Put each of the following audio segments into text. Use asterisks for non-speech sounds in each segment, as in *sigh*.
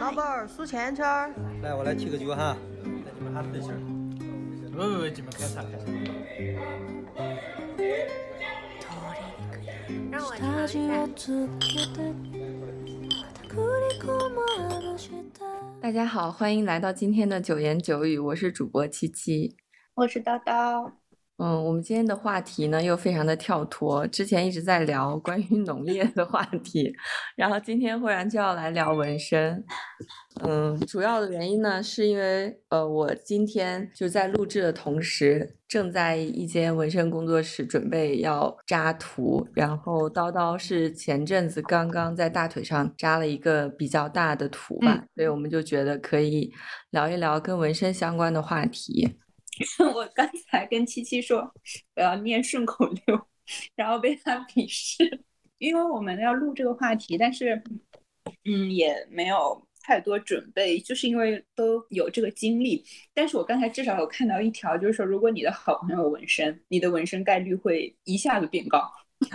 老板儿数钱圈儿。来，我来提个酒哈。来，你们还对气儿。喂喂喂，你们开啥开啥？大家好，欢迎来到今天的九言九语，我是主播七七。我是叨叨。嗯，我们今天的话题呢又非常的跳脱，之前一直在聊关于农业的话题，然后今天忽然就要来聊纹身。嗯，主要的原因呢是因为呃，我今天就在录制的同时，正在一间纹身工作室准备要扎图，然后叨叨是前阵子刚刚在大腿上扎了一个比较大的图吧，所以我们就觉得可以聊一聊跟纹身相关的话题。我刚才跟七七说我要念顺口溜，然后被他鄙视，因为我们要录这个话题，但是嗯也没有太多准备，就是因为都有这个经历。但是我刚才至少有看到一条，就是说如果你的好朋友纹身，你的纹身概率会一下子变高。*laughs*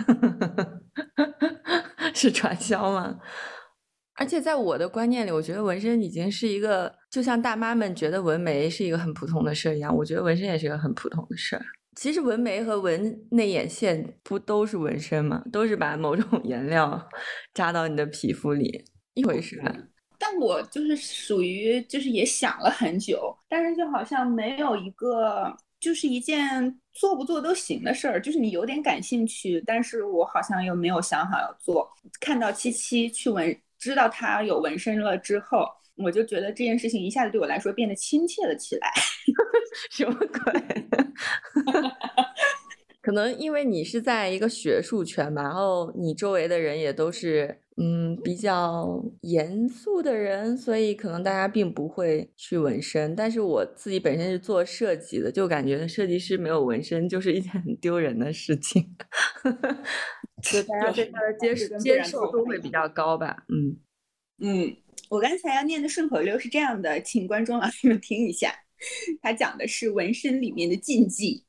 是传销吗？而且在我的观念里，我觉得纹身已经是一个，就像大妈们觉得纹眉是一个很普通的事儿一样，我觉得纹身也是一个很普通的事儿。其实纹眉和纹内眼线不都是纹身吗？都是把某种 *laughs* 颜料扎到你的皮肤里，一回事。但我就是属于，就是也想了很久，但是就好像没有一个，就是一件做不做都行的事儿，就是你有点感兴趣，但是我好像又没有想好要做。看到七七去纹。知道他有纹身了之后，我就觉得这件事情一下子对我来说变得亲切了起来。*laughs* 什么鬼？*laughs* 可能因为你是在一个学术圈嘛，然后你周围的人也都是嗯比较严肃的人，所以可能大家并不会去纹身。但是我自己本身是做设计的，就感觉设计师没有纹身就是一件很丢人的事情。*laughs* 就大家对他的接受接受度会比较高吧，嗯嗯，我刚才要念的顺口溜是这样的，请观众老师们听一下，他讲的是纹身里面的禁忌，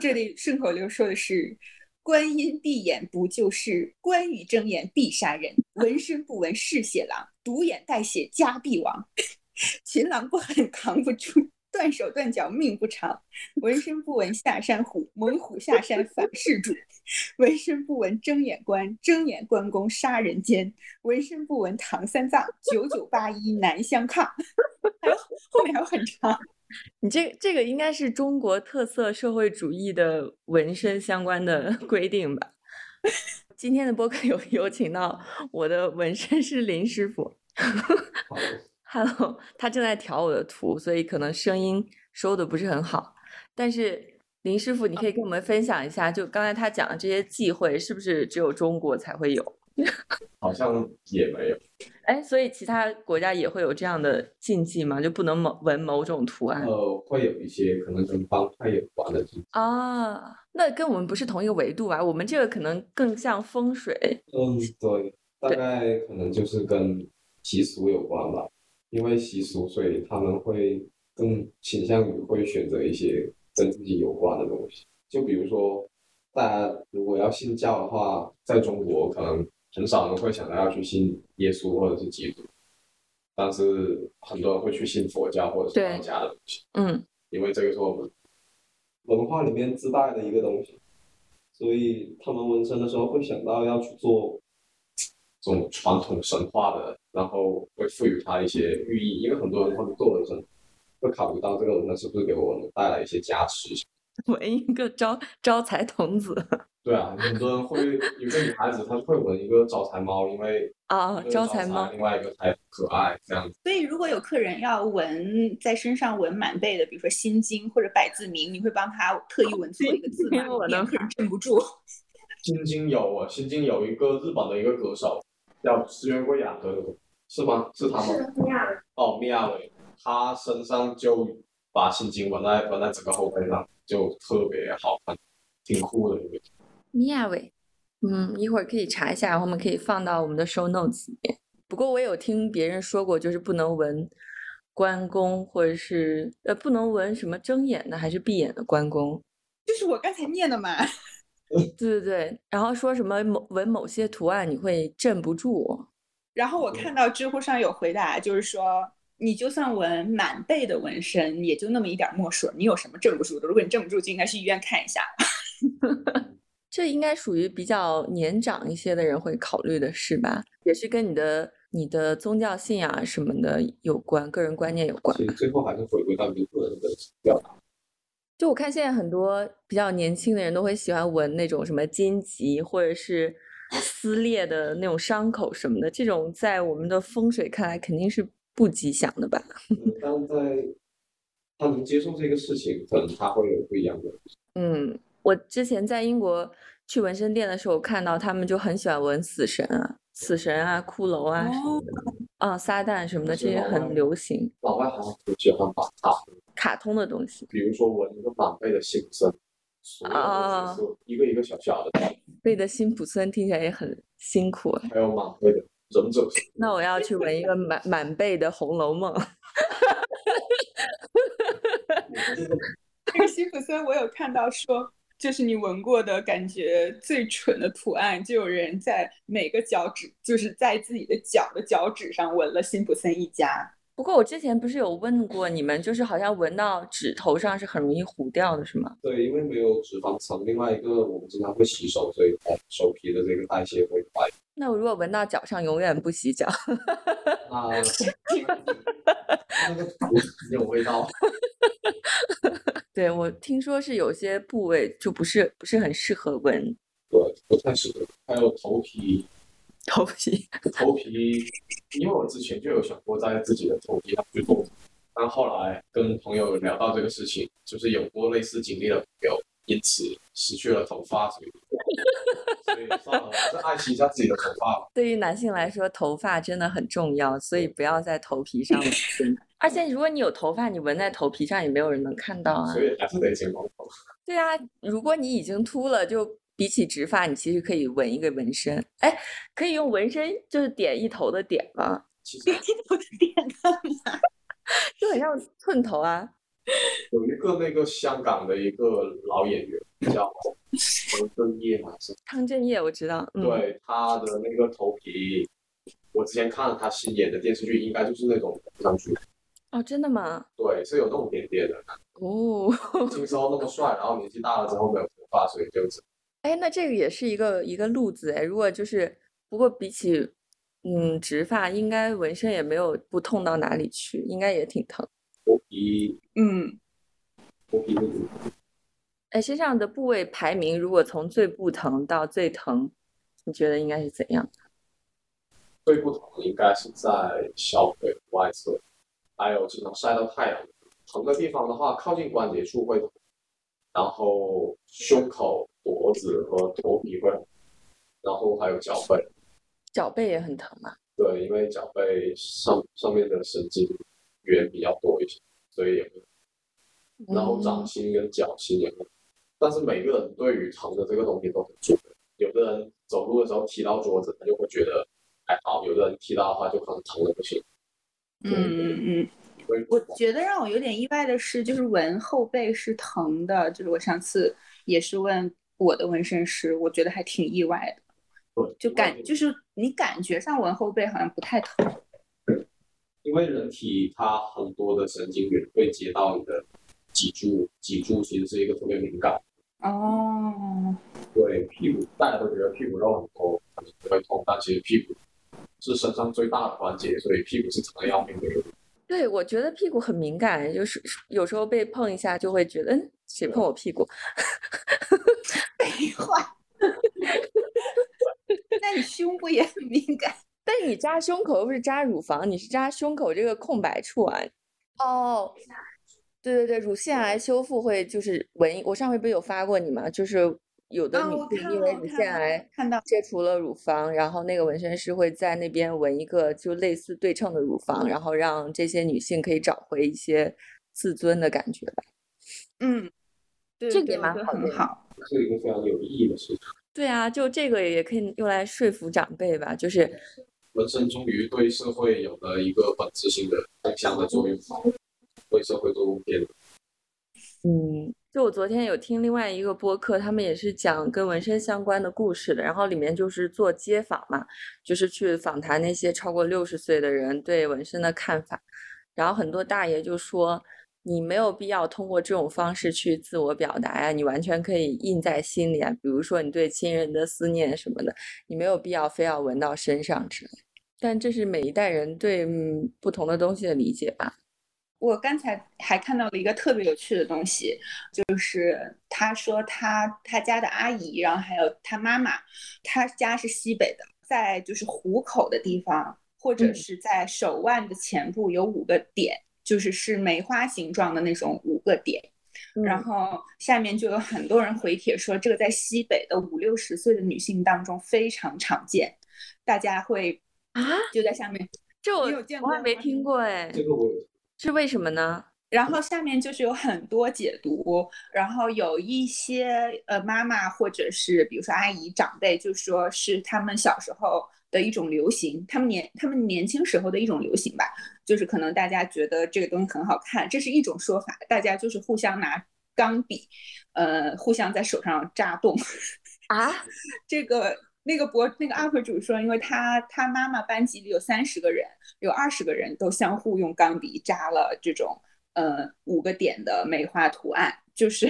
这里顺口溜说的是：观音闭眼不救世，关羽睁眼必杀人，纹身不纹嗜血狼，独眼带血家必亡，群狼不狠扛不住。断手断脚命不长，纹身不纹下山虎，猛虎下山反噬主；纹身不纹睁眼关，睁眼关公杀人奸；纹身不纹唐三藏，九九八一难相抗。还有后面还有很长。你这这个应该是中国特色社会主义的纹身相关的 *laughs* 规定吧？今天的播客有有请到我的纹身师林师傅。*laughs* Hello，他正在调我的图，所以可能声音收的不是很好。但是林师傅，你可以跟我们分享一下，就刚才他讲的这些忌讳，是不是只有中国才会有？*laughs* 好像也没有。哎，所以其他国家也会有这样的禁忌吗？就不能某纹某种图案？呃，会有一些可能跟帮派有关的禁忌啊。那跟我们不是同一个维度吧？我们这个可能更像风水。嗯，对，大概可能就是跟习俗有关吧。因为习俗，所以他们会更倾向于会选择一些跟自己有关的东西。就比如说，大家如果要信教的话，在中国可能很少人会想到要去信耶稣或者是基督，但是很多人会去信佛教或者是道家的东西。嗯，因为这个是我们文化里面自带的一个东西，所以他们纹身的时候会想到要去做这种传统神话的。然后会赋予它一些寓意，因为很多人他们做纹身会考虑到这个纹身是不是给我们带来一些加持。*laughs* 纹一个招招财童子。*laughs* 对啊，很多人会有个女孩子，她会纹一个招财猫，因为啊招财猫，另外一个才可爱这样子。所以如果有客人要纹在身上纹满背的，比如说心经或者百字铭，你会帮他特意纹错一个字吗？免客人镇不住。心经有啊，心经有一个日本的一个歌手叫石原贵雅的。是吗？是他吗？是米亚伟。哦，米亚伟，他身上就把心经纹在纹在整个后背上，就特别好看，挺酷的。米亚伟，嗯，一会儿可以查一下，然后我们可以放到我们的 show notes 里面。不过我有听别人说过，就是不能纹关公，或者是呃，不能纹什么睁眼的还是闭眼的关公。就是我刚才念的嘛。*laughs* 对对对，然后说什么某纹某些图案你会镇不住。然后我看到知乎上有回答，就是说你就算纹满背的纹身，也就那么一点墨水，你有什么镇不住的？如果你镇不住，就应该去医院看一下。*laughs* 这应该属于比较年长一些的人会考虑的事吧，也是跟你的你的宗教信仰什么的有关，个人观念有关。所以最后还是回归到你个人的表达。就我看现在很多比较年轻的人都会喜欢纹那种什么荆棘或者是撕裂的那种伤口什么的，这种在我们的风水看来肯定是不吉祥的吧？嗯但在他能接受这个事情，可能他会有不一样的。嗯，我之前在英国去纹身店的时候，看到他们就很喜欢纹死神啊、死神啊、骷髅啊什么的，啊、撒旦什么的，这些很流行，老外好像很喜欢把它，卡通的东西。比如说纹一个满背的心身，所有的角色一个一个小小的，背的辛普森听起来也很辛苦啊。还有满背的忍者神。那我要去纹一个满满背的《红楼梦》。*laughs* 这个辛普森我有看到说，就是你纹过的感觉最蠢的图案，就有人在每个脚趾，就是在自己的脚的脚趾上纹了辛普森一家。不过我之前不是有问过你们，就是好像纹到指头上是很容易糊掉的，是吗？对，因为没有脂肪层，另外一个我们经常会洗手，所以呃手皮的这个代谢会快。那我如果闻到脚上，永远不洗脚，那 *laughs* 那个土有味道。*laughs* 对我听说是有些部位就不是不是很适合闻对，不太适合。还有头皮，头皮。头皮，因为我之前就有想过在自己的头皮上去做，但后来跟朋友聊到这个事情，就是有过类似经历的朋友，因此失去了头发，所以所以算了，还是爱惜一下自己的头发吧。对于男性来说，头发真的很重要，所以不要在头皮上 *laughs* 纹身。而且如果你有头发，你纹在头皮上也没有人能看到啊所。以还是得剪光头。*laughs* 对啊，如果你已经秃了，就比起直发，你其实可以纹一个纹身。哎，可以用纹身就是点一头的点吗？其实我的点干嘛？*laughs* 就很像寸头啊。*laughs* 有一个那个香港的一个老演员叫汤正业嘛，是汤镇业我知道，嗯，对他的那个头皮，我之前看了他新演的电视剧，应该就是那种上去，哦，真的吗？对，是有那种点点的。哦，年时候那么帅，然后年纪大了之后没有头发，所以就是哎，那这个也是一个一个路子哎。如果就是，不过比起嗯直发，应该纹身也没有不痛到哪里去，应该也挺疼。头皮嗯，头皮那种哎，身上的部位排名，如果从最不疼到最疼，你觉得应该是怎样？最不疼的应该是在小腿外侧，还有经常晒到太阳。疼的地方的话，靠近关节处会疼，然后胸口、脖子和头皮会疼，然后还有脚背。脚背也很疼吗？对，因为脚背上上面的神经元比较多一些，所以也会。然后掌心跟脚心也会，但是每个人对于疼的这个东西都很准的。有的人走路的时候踢到桌子，他就会觉得还好；有的人踢到的话，就可能疼的不行。嗯嗯嗯，我觉得让我有点意外的是，就是纹后背是疼的，就是我上次也是问我的纹身师，我觉得还挺意外的，就感就是你感觉上纹后背好像不太疼。因为人体它很多的神经元会接到你的脊柱，脊柱其实是一个特别敏感。哦，对屁股，大家都觉得屁股肉很多，可能不会痛，但其实屁股是身上最大的关节，所以屁股是疼的要命的。对，我觉得屁股很敏感，就是有时候被碰一下就会觉得，嗯，谁碰我屁股？*laughs* 废话。*laughs* 那你胸部也很敏感？但你扎胸口又不是扎乳房，你是扎胸口这个空白处啊。哦，对对对，乳腺癌修复会就是纹，我上回不是有发过你吗？就是有的女性因为乳腺癌看到切除了乳房，然后那个纹身师会在那边纹一个就类似对称的乳房，然后让这些女性可以找回一些自尊的感觉吧。嗯，对这个也蛮好的很好。是一个非常有意义的事情。对啊，就这个也可以用来说服长辈吧，就是纹身终于对社会有了一个本质性的正向的作用，为社会做贡献。嗯，就我昨天有听另外一个播客，他们也是讲跟纹身相关的故事的，然后里面就是做街访嘛，就是去访谈那些超过六十岁的人对纹身的看法，然后很多大爷就说。你没有必要通过这种方式去自我表达呀，你完全可以印在心里啊。比如说你对亲人的思念什么的，你没有必要非要纹到身上之类。但这是每一代人对嗯不同的东西的理解吧。我刚才还看到了一个特别有趣的东西，就是他说他他家的阿姨，然后还有他妈妈，他家是西北的，在就是虎口的地方，或者是在手腕的前部有五个点。就是是梅花形状的那种五个点，然后下面就有很多人回帖说，这个在西北的五六十岁的女性当中非常常见，大家会啊就在下面，这我我还没听过哎，这个我是为什么呢？然后下面就是有很多解读，然后有一些呃妈妈或者是比如说阿姨长辈就说是他们小时候。的一种流行，他们年他们年轻时候的一种流行吧，就是可能大家觉得这个东西很好看，这是一种说法。大家就是互相拿钢笔，呃，互相在手上扎洞啊。*laughs* 这个那个博那个 UP 主说，因为他他妈妈班级里有三十个人，有二十个人都相互用钢笔扎了这种呃五个点的梅花图案，就是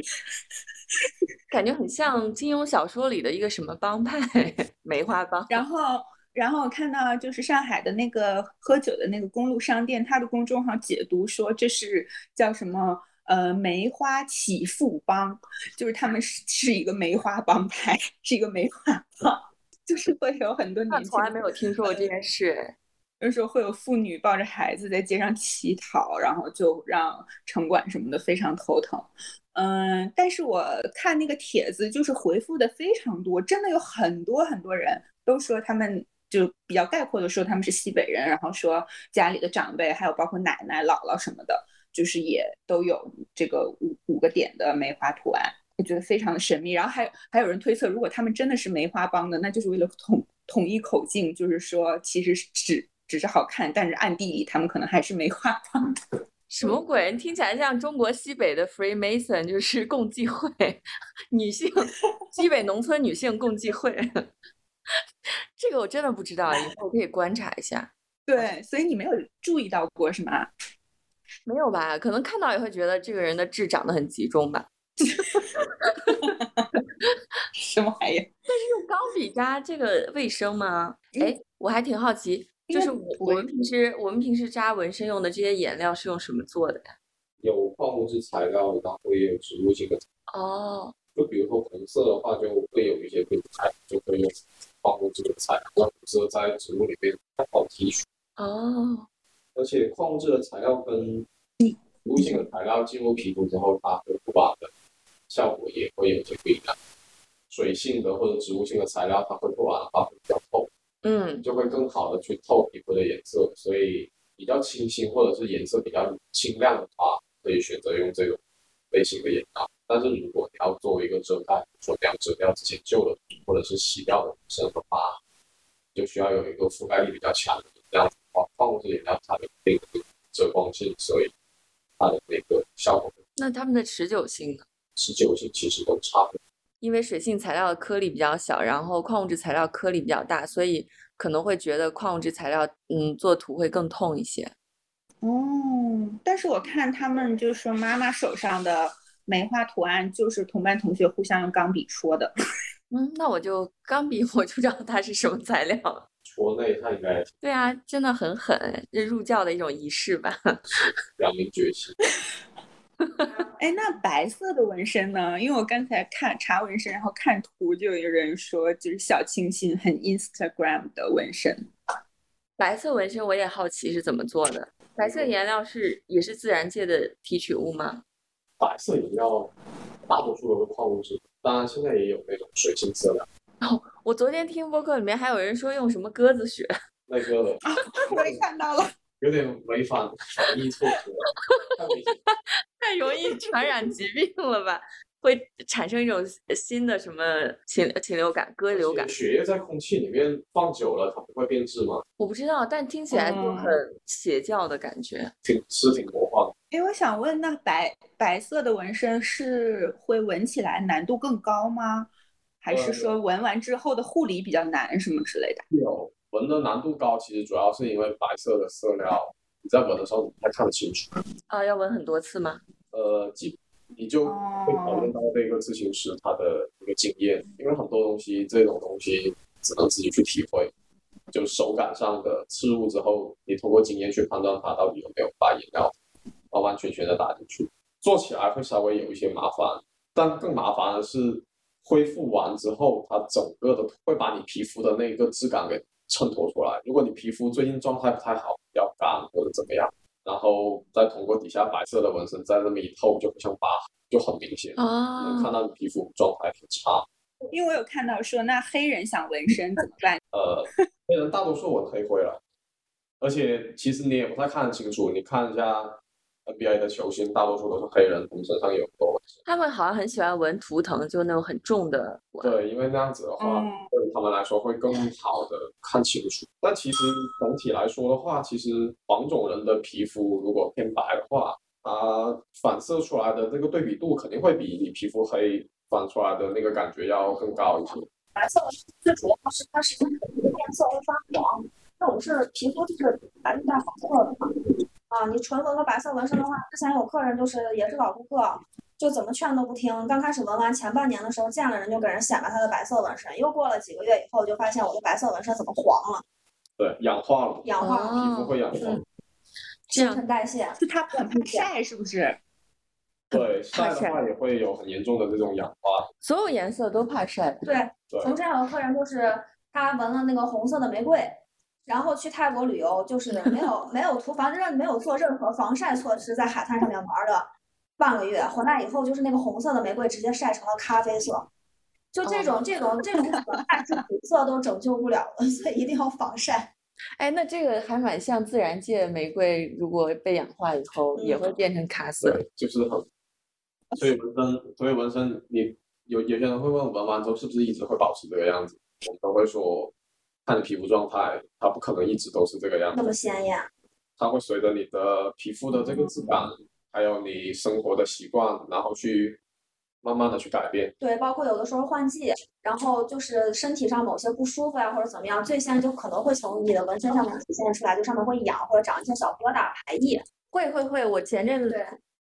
感觉很像金庸小说里的一个什么帮派 *laughs* 梅花帮，然后。然后我看到就是上海的那个喝酒的那个公路商店，他的公众号解读说这是叫什么呃梅花起富帮，就是他们是是一个梅花帮派，是一个梅花帮，就是会有很多年轻。从来没有听说过这件事。有时候会有妇女抱着孩子在街上乞讨，然后就让城管什么的非常头疼。嗯，但是我看那个帖子就是回复的非常多，真的有很多很多人都说他们。就比较概括的说，他们是西北人，然后说家里的长辈，还有包括奶奶、姥姥什么的，就是也都有这个五五个点的梅花图案，我觉得非常的神秘。然后还有还有人推测，如果他们真的是梅花帮的，那就是为了统统一口径，就是说其实只只是好看，但是暗地里他们可能还是梅花帮。什么鬼？听起来像中国西北的 Freemason，就是共济会，*laughs* 女性西北农村女性共济会。这个我真的不知道，以后可以观察一下。*laughs* 对，所以你没有注意到过是吗？没有吧？可能看到也会觉得这个人的痣长得很集中吧。*laughs* 什么玩意？但是用钢笔扎这个卫生吗？哎，我还挺好奇，就是我我们平时我们平时扎纹身用的这些颜料是用什么做的呀？有矿物质材料，然后也有植物性的。哦。就比如说红色的话，就会有一些品材就可以用。矿物质的材料，适合在植物里面好提取。哦。而且矿物质的材料跟植物性的材料进入皮肤之后，它和护发的效果也会有些不一样。水性的或者植物性的材料，它会护发的话会比较透，嗯，就会更好的去透皮肤的颜色。所以比较清新或者是颜色比较清亮的话，可以选择用这种类型的颜料。但是如果你要作为一个遮盖，说你要遮掉之前旧的或者是洗掉的身的话，就需要有一个覆盖力比较强的这样子的话，矿物质颜料它有一定的遮光性，所以它的那个效果。那它们的持久性呢？持久性其实都差不多。因为水性材料的颗粒比较小，然后矿物质材料颗粒比较大，所以可能会觉得矿物质材料嗯做图会更痛一些。哦，但是我看他们就说妈妈手上的。梅花图案就是同班同学互相用钢笔戳的，*laughs* 嗯，那我就钢笔我就知道它是什么材料了。戳那一下应该对啊，真的很狠，这入教的一种仪式吧。表明决心。*laughs* 哎，那白色的纹身呢？因为我刚才看查纹身，然后看图，就有人说就是小清新，很 Instagram 的纹身。白色纹身我也好奇是怎么做的。白色颜料是也是自然界的提取物吗？白色饮料大多数都是矿物质，当然现在也有那种水性色料。哦，我昨天听播客里面还有人说用什么鸽子血，*laughs* 那个我也看到了，有点违反防疫措施，太容易传染疾病了吧？会产生一种新的什么禽禽流感、鸽流感？血液在空气里面放久了，它不会变质吗？我不知道，但听起来就很邪教的感觉，挺是挺魔幻。哎，我想问，那白白色的纹身是会纹起来难度更高吗？还是说纹完之后的护理比较难，什么之类的？有纹的难度高，其实主要是因为白色的色料，你在纹的时候不太看得清楚。啊，要纹很多次吗？呃，几你就会讨论到这个咨询师他的一个经验，因为很多东西这种东西只能自己去体会，就手感上的刺入之后，你通过经验去判断它到底有没有发颜料完完全全的打进去，做起来会稍微有一些麻烦，但更麻烦的是。恢复完之后，它整个的会把你皮肤的那个质感给衬托出来。如果你皮肤最近状态不太好，比较干或者怎么样，然后再通过底下白色的纹身再那么一透，就不像疤，就很明显，能看到你皮肤状态很差。因为我有看到说，那黑人想纹身怎么办？呃，黑人大多数纹黑灰了，而且其实你也不太看得清楚，你看一下。NBA 的球星大多数都是黑人，他们身上有很多纹身。他们好像很喜欢纹图腾，就那种很重的。对，因为那样子的话，对他们来说会更好的看清楚。但其实整体来说的话，其实黄种人的皮肤如果偏白的话，它反射出来的这个对比度肯定会比你皮肤黑反出来的那个感觉要更高一些。白色最主要是它是颜色会发黄，那我是皮肤就是白里带黄色的嘛。啊，你纯纹个白色纹身的话，之前有客人就是也是老顾客，就怎么劝都不听。刚开始纹完前半年的时候，见了人就给人显摆他的白色纹身，又过了几个月以后，就发现我的白色纹身怎么黄了？对，氧化了，氧化了，皮肤会氧化，新陈代谢，就它很怕晒，是不是？对，晒的话也会有很严重的这种氧化。所有颜色都怕晒。对，从这样的客人就是他纹了那个红色的玫瑰。然后去泰国旅游，就是没有没有涂防晒没有做任何防晒措施，在海滩上面玩了半个月，回来以后就是那个红色的玫瑰直接晒成了咖啡色，就这种这种这种可爱是紫色都拯救不了了，所以一定要防晒。*laughs* 哎，那这个还蛮像自然界玫瑰，如果被氧化以后也会变成咖色，就是很。所以纹身，所以纹身，你有有些人会问纹完之后是不是一直会保持这个样子？我们都会说。看你皮肤状态，它不可能一直都是这个样子，那么鲜艳。它会随着你的皮肤的这个质感，还有你生活的习惯，然后去慢慢的去改变。对，包括有的时候换季，然后就是身体上某些不舒服呀，或者怎么样，最先就可能会从你的纹身上面体现出来，就上面会痒或者长一些小疙瘩排异。会会会，我前阵子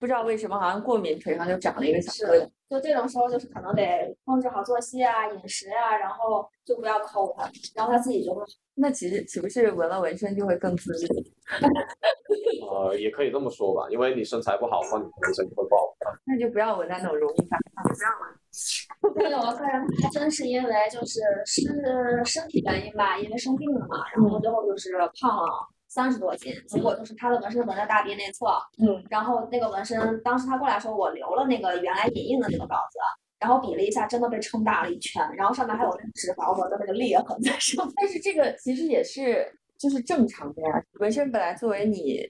不知道为什么，好像过敏，腿上就长了一个小疙瘩。就这种时候，就是可能得控制好作息啊、饮食啊，然后就不要抠它，然后它自己就会。*laughs* 那其实岂不是纹了纹身就会更自律？*laughs* 呃，也可以这么说吧，因为你身材不好，的话，你纹身就会不好看。那就不要纹在那种容易发胖。不要纹。有的客人他真是因为就是是身体原因吧，因为生病了嘛，然后最后就是胖了。三十多斤，结果就是他的纹身纹在大臂内侧，嗯，然后那个纹身，当时他过来的时候，我留了那个原来影印的那个稿子，然后比了一下，真的被撑大了一圈，然后上面还有那个脂肪纹的那个裂痕在上面。但是这个其实也是就是正常的呀，纹身本来作为你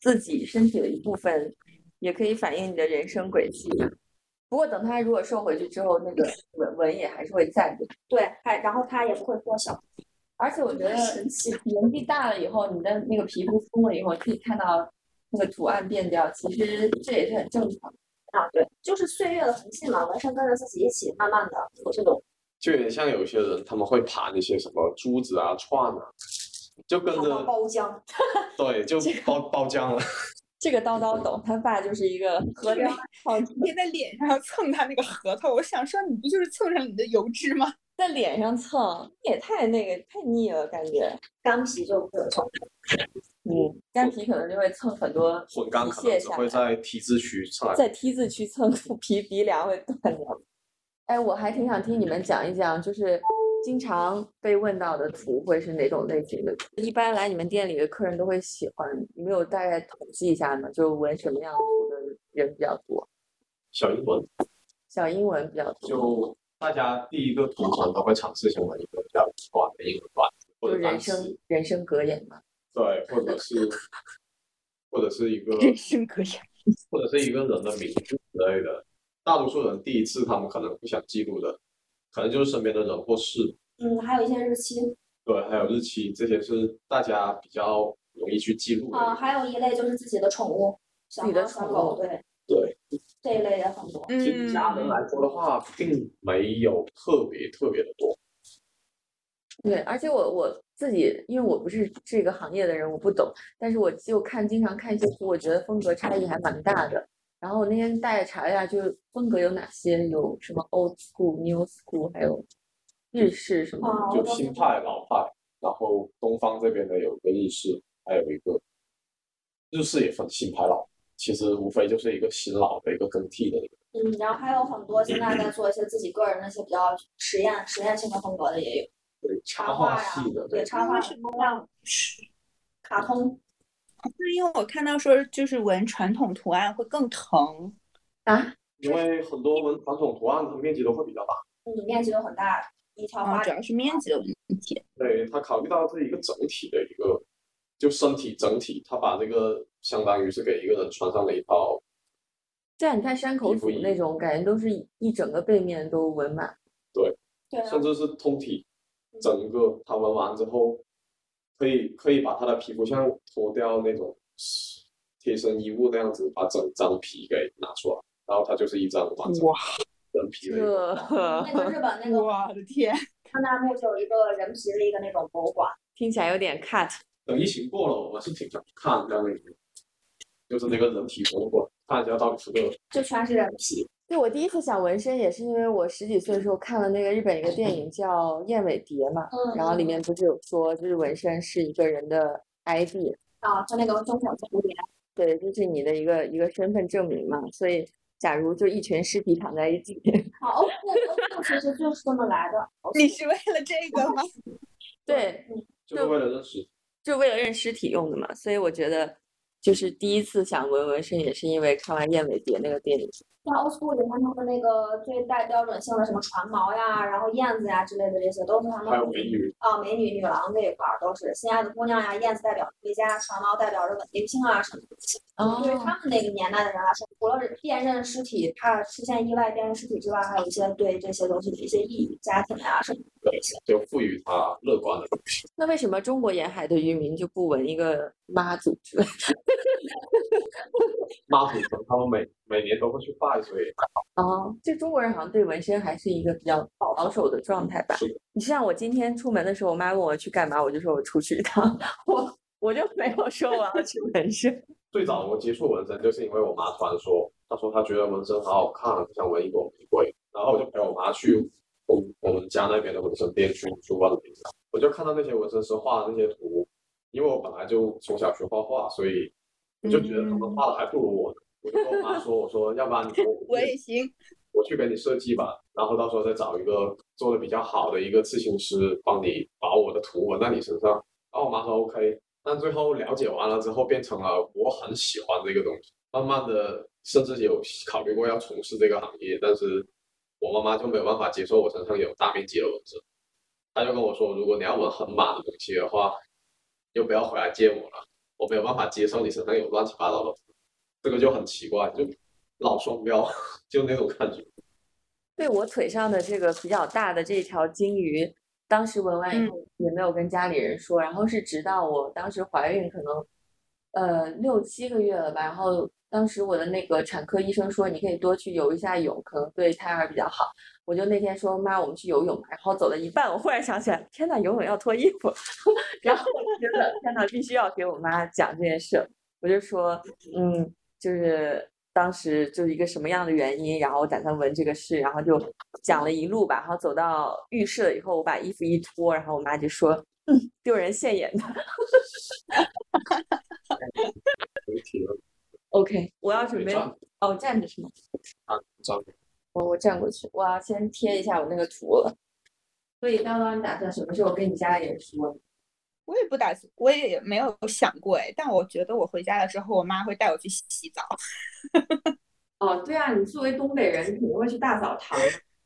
自己身体的一部分，也可以反映你的人生轨迹。不过等他如果瘦回去之后，那个纹纹也还是会在的。对，还然后他也不会缩小。而且我觉得年纪大了以后，你的那个皮肤松了以后，可以看到那个图案变掉，其实这也是很正常啊。对，就是岁月的痕迹嘛，纹身跟着自己一起慢慢的有这种。就有点像有些人，他们会爬那些什么珠子啊、串啊，就跟着包浆。*laughs* 对，就包包浆了。这个叨叨懂，他爸就是一个核桃，贴在脸上蹭他那个核桃。我想说，你不就是蹭上你的油脂吗？在脸上蹭，也太那个太腻了，感觉干皮就不蹭。嗯，干皮可能就会蹭很多混干，可能只会在 T 字区蹭，在 T 字区蹭皮鼻梁会断掉。哎，我还挺想听你们讲一讲，就是经常被问到的图会是哪种类型的？一般来你们店里的客人都会喜欢，有没有大概统计一下呢？就纹什么样图的人比较多？小英文，小英文比较多。就。大家第一个通常都会尝试先纹一个比较短的英文段，或者人生人生格言嘛。对，或者是 *laughs* 或者是一个人生格言，或者是一个人的名字之类的。大多数人第一次他们可能不想记录的，可能就是身边的人或事。嗯，还有一些日期。对，还有日期，这些是大家比较容易去记录的。啊，还有一类就是自己的宠物。小自己的猫小宠物狗对对，这一类也很多。其实家人来说的话，并没有特别特别的多。对，而且我我自己，因为我不是这个行业的人，我不懂，但是我就看经常看一些图，我觉得风格差异还蛮大的。然后我那天大概查了一下，就是风格有哪些，有什么 old school、new school，还有日式什么就新派、老派，然后东方这边的有一个日式，还有一个日式也分新派老，其实无非就是一个新老的一个更替的一个。嗯，然后还有很多现在在做一些自己个人的一些比较实验实验性的风格的也有，对插插画系的，对插画为什么像卡通是因为我看到说，就是纹传统图案会更疼。啊，因为很多纹传统图案，它面积都会比较大。嗯面积都很大，一条啊，花主要是面积的问题。对它考虑到这一个整体的一个，就身体整体，他把这个相当于是给一个人穿上了一套，对啊，你看山口组那种，感觉都是一一整个背面都纹满。对啊甚至是通体，整个他纹完之后，可以可以把他的皮肤像脱掉那种贴身衣物那样子，把整张皮给拿出来，然后他就是一张完整哇人皮的。*laughs* 那个日本那个我的天！川大木就有一个人皮的一个那种博物馆，听起来有点 cut。等疫情过了，我们是挺想去看这样的一个，就是那个人体博物馆，看一下到底是个就全是人皮。对，我第一次想纹身也是因为我十几岁的时候看了那个日本一个电影叫《燕尾蝶》嘛，嗯，然后里面不是有说就是纹身是一个人的 ID，啊，就那个中小蝴蝶，对，就是你的一个一个身份证明嘛，所以假如就一群尸体躺在一起，好，其实就是这么来的。*laughs* 你是为了这个吗？对，就是为了认识。就为了认尸体用的嘛，所以我觉得就是第一次想纹纹身也是因为看完《燕尾蝶》那个电影。像 old school 里面他们那个最带标准性的什么船锚呀，然后燕子呀之类的这些，都是他们还有美女，啊美女女郎这一块儿都是心爱的姑娘呀，燕子代表回家，船锚代表着稳定性啊什么的。哦对于他们那个年代的人来说，除了辨认尸体，怕出现意外辨认尸体之外，还有一些对这些东西的一些意义，家庭呀什么的。就赋予它乐观的东西。那为什么中国沿海的渔民就不纹一个妈祖之类的？*laughs* 妈祖城他们每每年都会去拜，所以哦，就中国人好像对纹身还是一个比较保守的状态吧。是。你像我今天出门的时候，我妈问我去干嘛，我就说我出去一趟，*laughs* 我我就没有说我要去 *laughs* 纹身。最早我接触纹身，就是因为我妈突然说，她说她觉得纹身好好看，想纹一朵玫瑰，然后我就陪我妈去我我们家那边的纹身店去去问了一下，我就看到那些纹身师画的那些图，因为我本来就从小学画画，所以我就觉得他们画的还不如我呢，我就跟我妈说，我说要不然你给我我也行。我去给你设计吧，然后到时候再找一个做的比较好的一个刺青师，帮你把我的图纹在你身上。然后我妈说 OK，但最后了解完了之后，变成了我很喜欢这个东西，慢慢的甚至有考虑过要从事这个行业，但是我妈妈就没有办法接受我身上有大面积的纹身，她就跟我说，如果你要纹很满的东西的话，就不要回来见我了，我没有办法接受你身上有乱七八糟的，这个就很奇怪，就老双标，*laughs* 就那种感觉。对我腿上的这个比较大的这条金鱼，当时纹完以后也没有跟家里人说，然后是直到我当时怀孕可能呃六七个月了吧，然后当时我的那个产科医生说你可以多去游一下泳，可能对胎儿比较好。我就那天说妈，我们去游泳吧，然后走到一半，我忽然想起来，天呐，游泳要脱衣服，*laughs* 然后我就觉得天呐，必须要给我妈讲这件事，我就说嗯，就是。当时就是一个什么样的原因，然后我打算纹这个事，然后就讲了一路吧，然后走到浴室了以后，我把衣服一脱，然后我妈就说：“嗯，丢人现眼的。*laughs* ”OK，我要准备哦，站着是吗？啊，站着。我我站过去，我要先贴一下我那个图了。所以刚刚，你打算什么时候跟你家里人说？我也不打算，我也没有想过哎，但我觉得我回家了之后，我妈会带我去洗洗澡。*laughs* 哦，对啊，你作为东北人，你肯定会去大澡堂。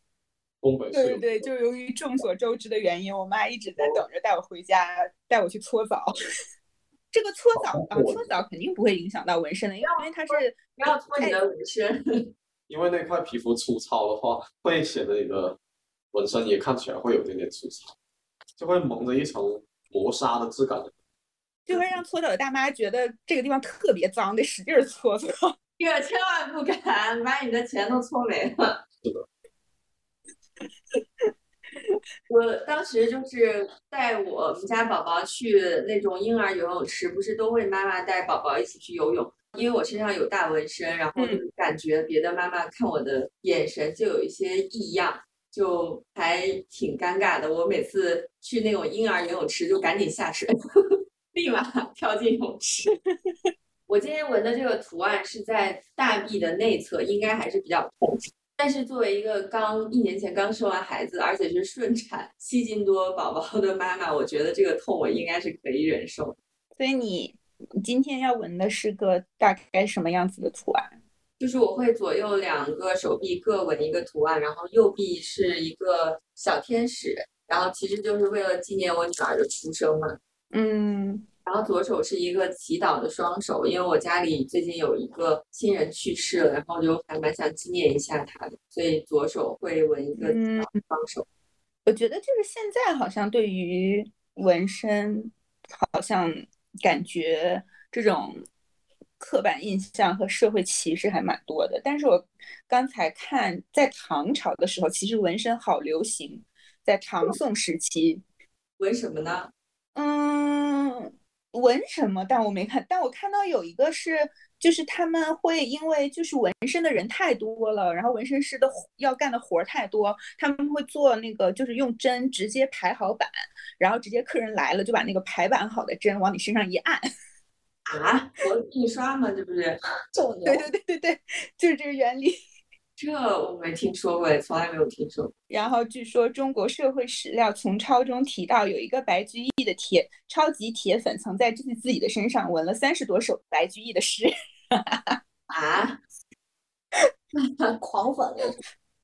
*laughs* 东北对对对，就由于众所周知的原因，我妈一直在等着带我回家，带我去搓澡。*laughs* 这个搓澡啊，搓澡肯定不会影响到纹身的，因为它是不要搓你的纹身。因为那块皮肤粗糙的话，会显得你的纹身也看起来会有点点粗糙，就会蒙着一层磨砂的质感。就会让搓澡的大妈觉得这个地方特别脏，得使劲搓搓。*laughs* 这个千万不敢，把你的钱都搓没了。*laughs* 我当时就是带我们家宝宝去那种婴儿游泳池，不是都会妈妈带宝宝一起去游泳？因为我身上有大纹身，然后就感觉别的妈妈看我的眼神就有一些异样，就还挺尴尬的。我每次去那种婴儿游泳池，就赶紧下水，*laughs* 立马跳进泳池。*laughs* 我今天纹的这个图案是在大臂的内侧，应该还是比较痛。但是作为一个刚一年前刚生完孩子，而且是顺产七斤多宝宝的妈妈，我觉得这个痛我应该是可以忍受。所以你你今天要纹的是个大概什么样子的图案？就是我会左右两个手臂各纹一个图案，然后右臂是一个小天使，然后其实就是为了纪念我女儿的出生嘛。嗯。然后左手是一个祈祷的双手，因为我家里最近有一个亲人去世了，然后就还蛮想纪念一下他的，所以左手会纹一个双手。我觉得就是现在好像对于纹身，好像感觉这种刻板印象和社会歧视还蛮多的。但是我刚才看在唐朝的时候，其实纹身好流行，在唐宋时期，纹什么呢？嗯。纹什么？但我没看，但我看到有一个是，就是他们会因为就是纹身的人太多了，然后纹身师的要干的活儿太多，他们会做那个就是用针直接排好版，然后直接客人来了就把那个排版好的针往你身上一按。啊？我印刷吗？这不是？对对 *laughs* 对对对，就是这个原理。*laughs* 这我没听说过，从来没有听说过。然后据说中国社会史料从抄中提到，有一个白居易的铁超级铁粉，曾在自己自己的身上纹了三十多首白居易的诗。*laughs* 啊？狂粉，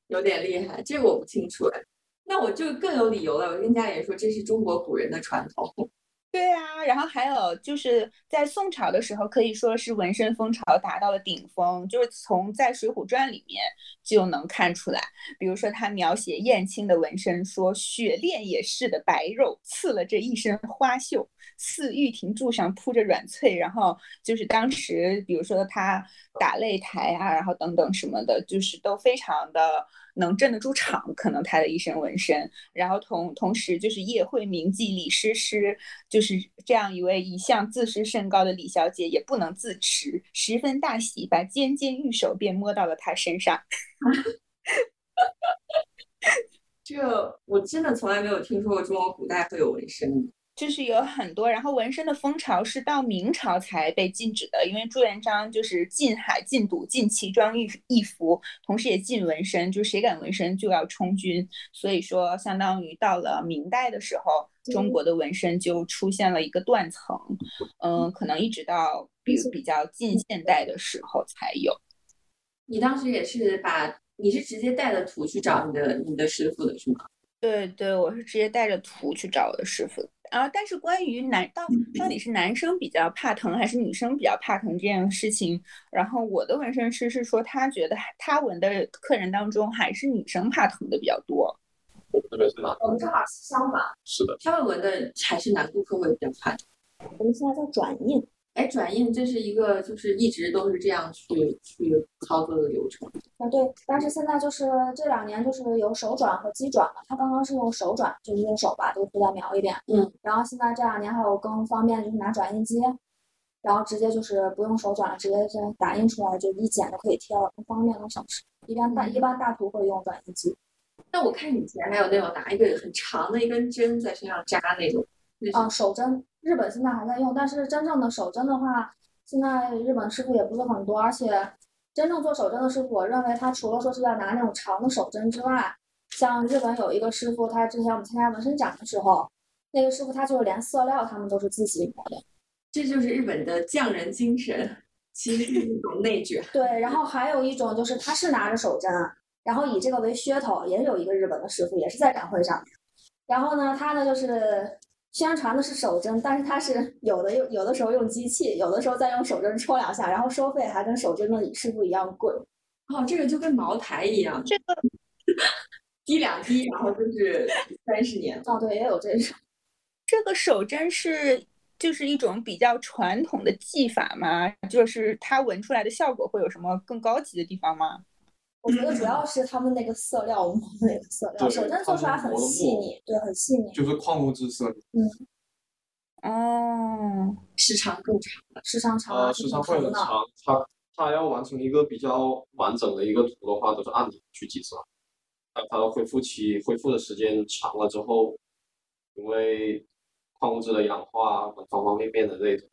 有点厉害，这个我不清楚哎。那我就更有理由了，我跟家里人说，这是中国古人的传统。对啊，然后还有就是在宋朝的时候，可以说是纹身风潮达到了顶峰，就是从在《水浒传》里面就能看出来。比如说他描写燕青的纹身，说雪炼也似的白肉，刺了这一身花绣，似玉亭柱上铺着软翠。然后就是当时，比如说他打擂台啊，然后等等什么的，就是都非常的。能镇得住场，可能他的一身纹身，然后同同时就是叶惠明记李师师，就是这样一位一向自视甚高的李小姐，也不能自持，十分大喜，把尖尖玉手便摸到了他身上。*laughs* 这我真的从来没有听说过中国古代会有纹身。就是有很多，然后纹身的风潮是到明朝才被禁止的，因为朱元璋就是禁海、禁赌、禁奇装异异服，同时也禁纹身，就是谁敢纹身就要充军。所以说，相当于到了明代的时候，中国的纹身就出现了一个断层，嗯，可能一直到比比较近现代的时候才有。你当时也是把你是直接带着图去找你的你的师傅的是吗？对对，我是直接带着图去找我的师傅。啊，但是关于男到到底是男生比较怕疼还是女生比较怕疼这件事情，然后我的纹身师是说他觉得他纹的客人当中还是女生怕疼的比较多。我们这边是男？我们正好相反。是的。他们纹的还是男顾客会比较怕。我们现在在转印。哎，转印这是一个就是一直都是这样去去操作的流程。啊，对，但是现在就是这两年就是有手转和机转了。他刚刚是用手转，就是用手把这个图再描一遍。嗯。然后现在这两年还有更方便，就是拿转印机，然后直接就是不用手转了，直接在打印出来就一剪就可以贴了，更方便更省事。一般大一般大图会用转印机。那我看以前还有那种拿一个很长的一根针在身上扎那种。啊，手针。日本现在还在用，但是真正的手针的话，现在日本师傅也不是很多，而且真正做手针的师傅，我认为他除了说是要拿那种长的手针之外，像日本有一个师傅，他之前我们参加纹身展的时候，那个师傅他就是连色料他们都是自己磨的，这就是日本的匠人精神，其实是一种内卷。对，然后还有一种就是他是拿着手针，然后以这个为噱头，也有一个日本的师傅，也是在展会上面，然后呢，他呢就是。宣传的是手针，但是它是 *laughs* 有的用，有的时候用机器，有的时候再用手针戳两下，然后收费还跟手针的师傅一样贵。哦，这个就跟茅台一样，这个滴两滴，然后就是三十年。哦，对，也有这种。*laughs* 这个手针是就是一种比较传统的技法吗？就是它纹出来的效果会有什么更高级的地方吗？我觉得主要是他们那个色料磨的那个色料，对手针做出来很细腻，对，很细腻，就是矿物质色，嗯哦，时长更长。时长长时长会。很长。它它要完成一个比较完整的一个图的话，都是按年去计算。那它的恢复期恢复的时间长了之后，因为矿物质的氧化等方方面面的这种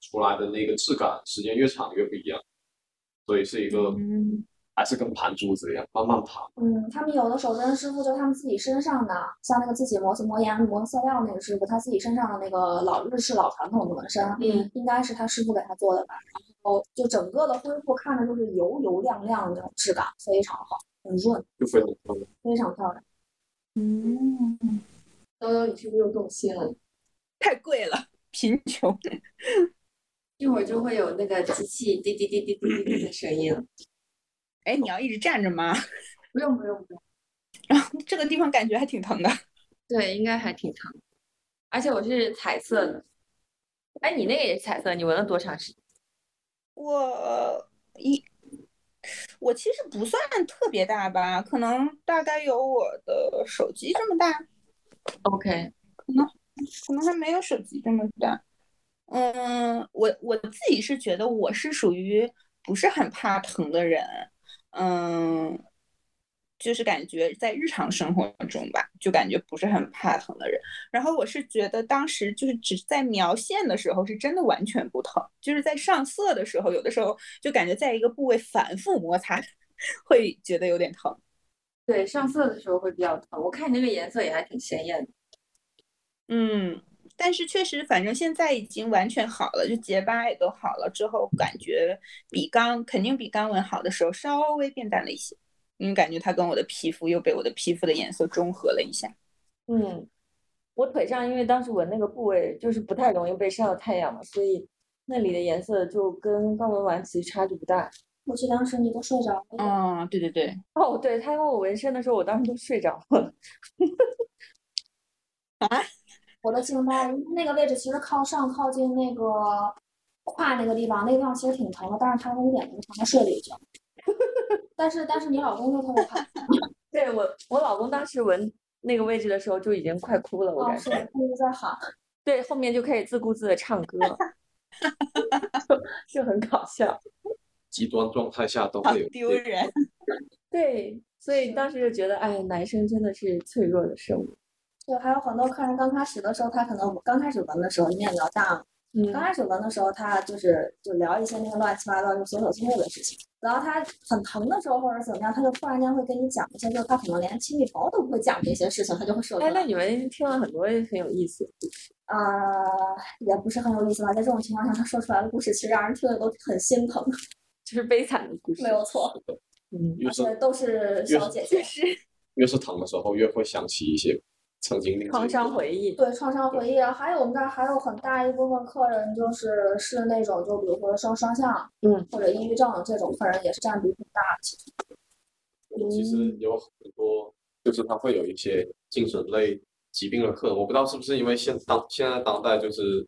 出来的那个质感，时间越长越不一样。所以是一个嗯还是跟盘珠子一样，慢慢盘。嗯，他们有的手针师傅就他们自己身上的，像那个自己磨磨岩磨色料那个师傅，他自己身上的那个老日式老传统的纹身，嗯，应该是他师傅给他做的吧。然后就整个的恢复看着就是油油亮亮的那种质感，非常好，很润，就非常漂亮。非常漂亮。嗯，悠悠，你是不是又动心了？太贵了，贫穷。*laughs* 一会儿就会有那个机器滴滴滴滴滴滴滴的声音了。哎，你要一直站着吗？不用不用不用，然后 *laughs* 这个地方感觉还挺疼的。对，应该还挺疼。而且我是彩色的。哎，你那个也是彩色，你纹了多长时间？我一，我其实不算特别大吧，可能大概有我的手机这么大，OK，可能还没有手机这么大。嗯，我我自己是觉得我是属于不是很怕疼的人，嗯，就是感觉在日常生活中吧，就感觉不是很怕疼的人。然后我是觉得当时就是只在描线的时候是真的完全不疼，就是在上色的时候，有的时候就感觉在一个部位反复摩擦，会觉得有点疼。对，上色的时候会比较疼。我看你那个颜色也还挺鲜艳的。嗯，但是确实，反正现在已经完全好了，就结疤也都好了之后，感觉比刚肯定比刚纹好的时候稍微变淡了一些，因为感觉它跟我的皮肤又被我的皮肤的颜色中和了一下。嗯，我腿上因为当时纹那个部位就是不太容易被晒到太阳嘛，所以那里的颜色就跟刚纹完其实差距不大。我记得当时你都睡着了，嗯，对对对，哦，对，他给我纹身的时候，我当时都睡着了。*laughs* 我的静脉因为那个位置其实靠上靠近那个胯那个地方，那个地方其实挺疼的，但是他一点都不疼，他睡了一觉。但是但是你老公就特别怕，*laughs* 对我，我老公当时闻那个位置的时候就已经快哭了，我哦感觉。是他一直在喊，*laughs* 对，后面就可以自顾自的唱歌，*laughs* 就很搞笑。极端状态下都会有丢人。对，所以当时就觉得，哎，男生真的是脆弱的生物。对，还有很多客人刚开始的时候，他可能刚开始纹的时候面比较大，嗯刚开始纹的时候，他就是就聊一些那个乱七八糟就琐琐碎碎的事情，然后他很疼的时候或者怎么样，他就突然间会跟你讲一些，就他可能连亲密朋友都不会讲这些事情，他就会说哎，那。你们听了很多很有意思。啊、也不是很有意思吧，在这种情况下，他说出来的故事其实让人听了都很心疼。*laughs* 就是悲惨的故事。没有错，嗯，而且都是小姐姐。越是疼的时候，越会想起一些曾经令自己创伤回忆。对创伤回忆啊，还有我们这儿还有很大一部分客人就是是那种就比如说双双向，嗯，或者抑郁症这种客人也是占比很大的。其实其实有很多，就是他会有一些精神类疾病的客人，我不知道是不是因为现当现在当代就是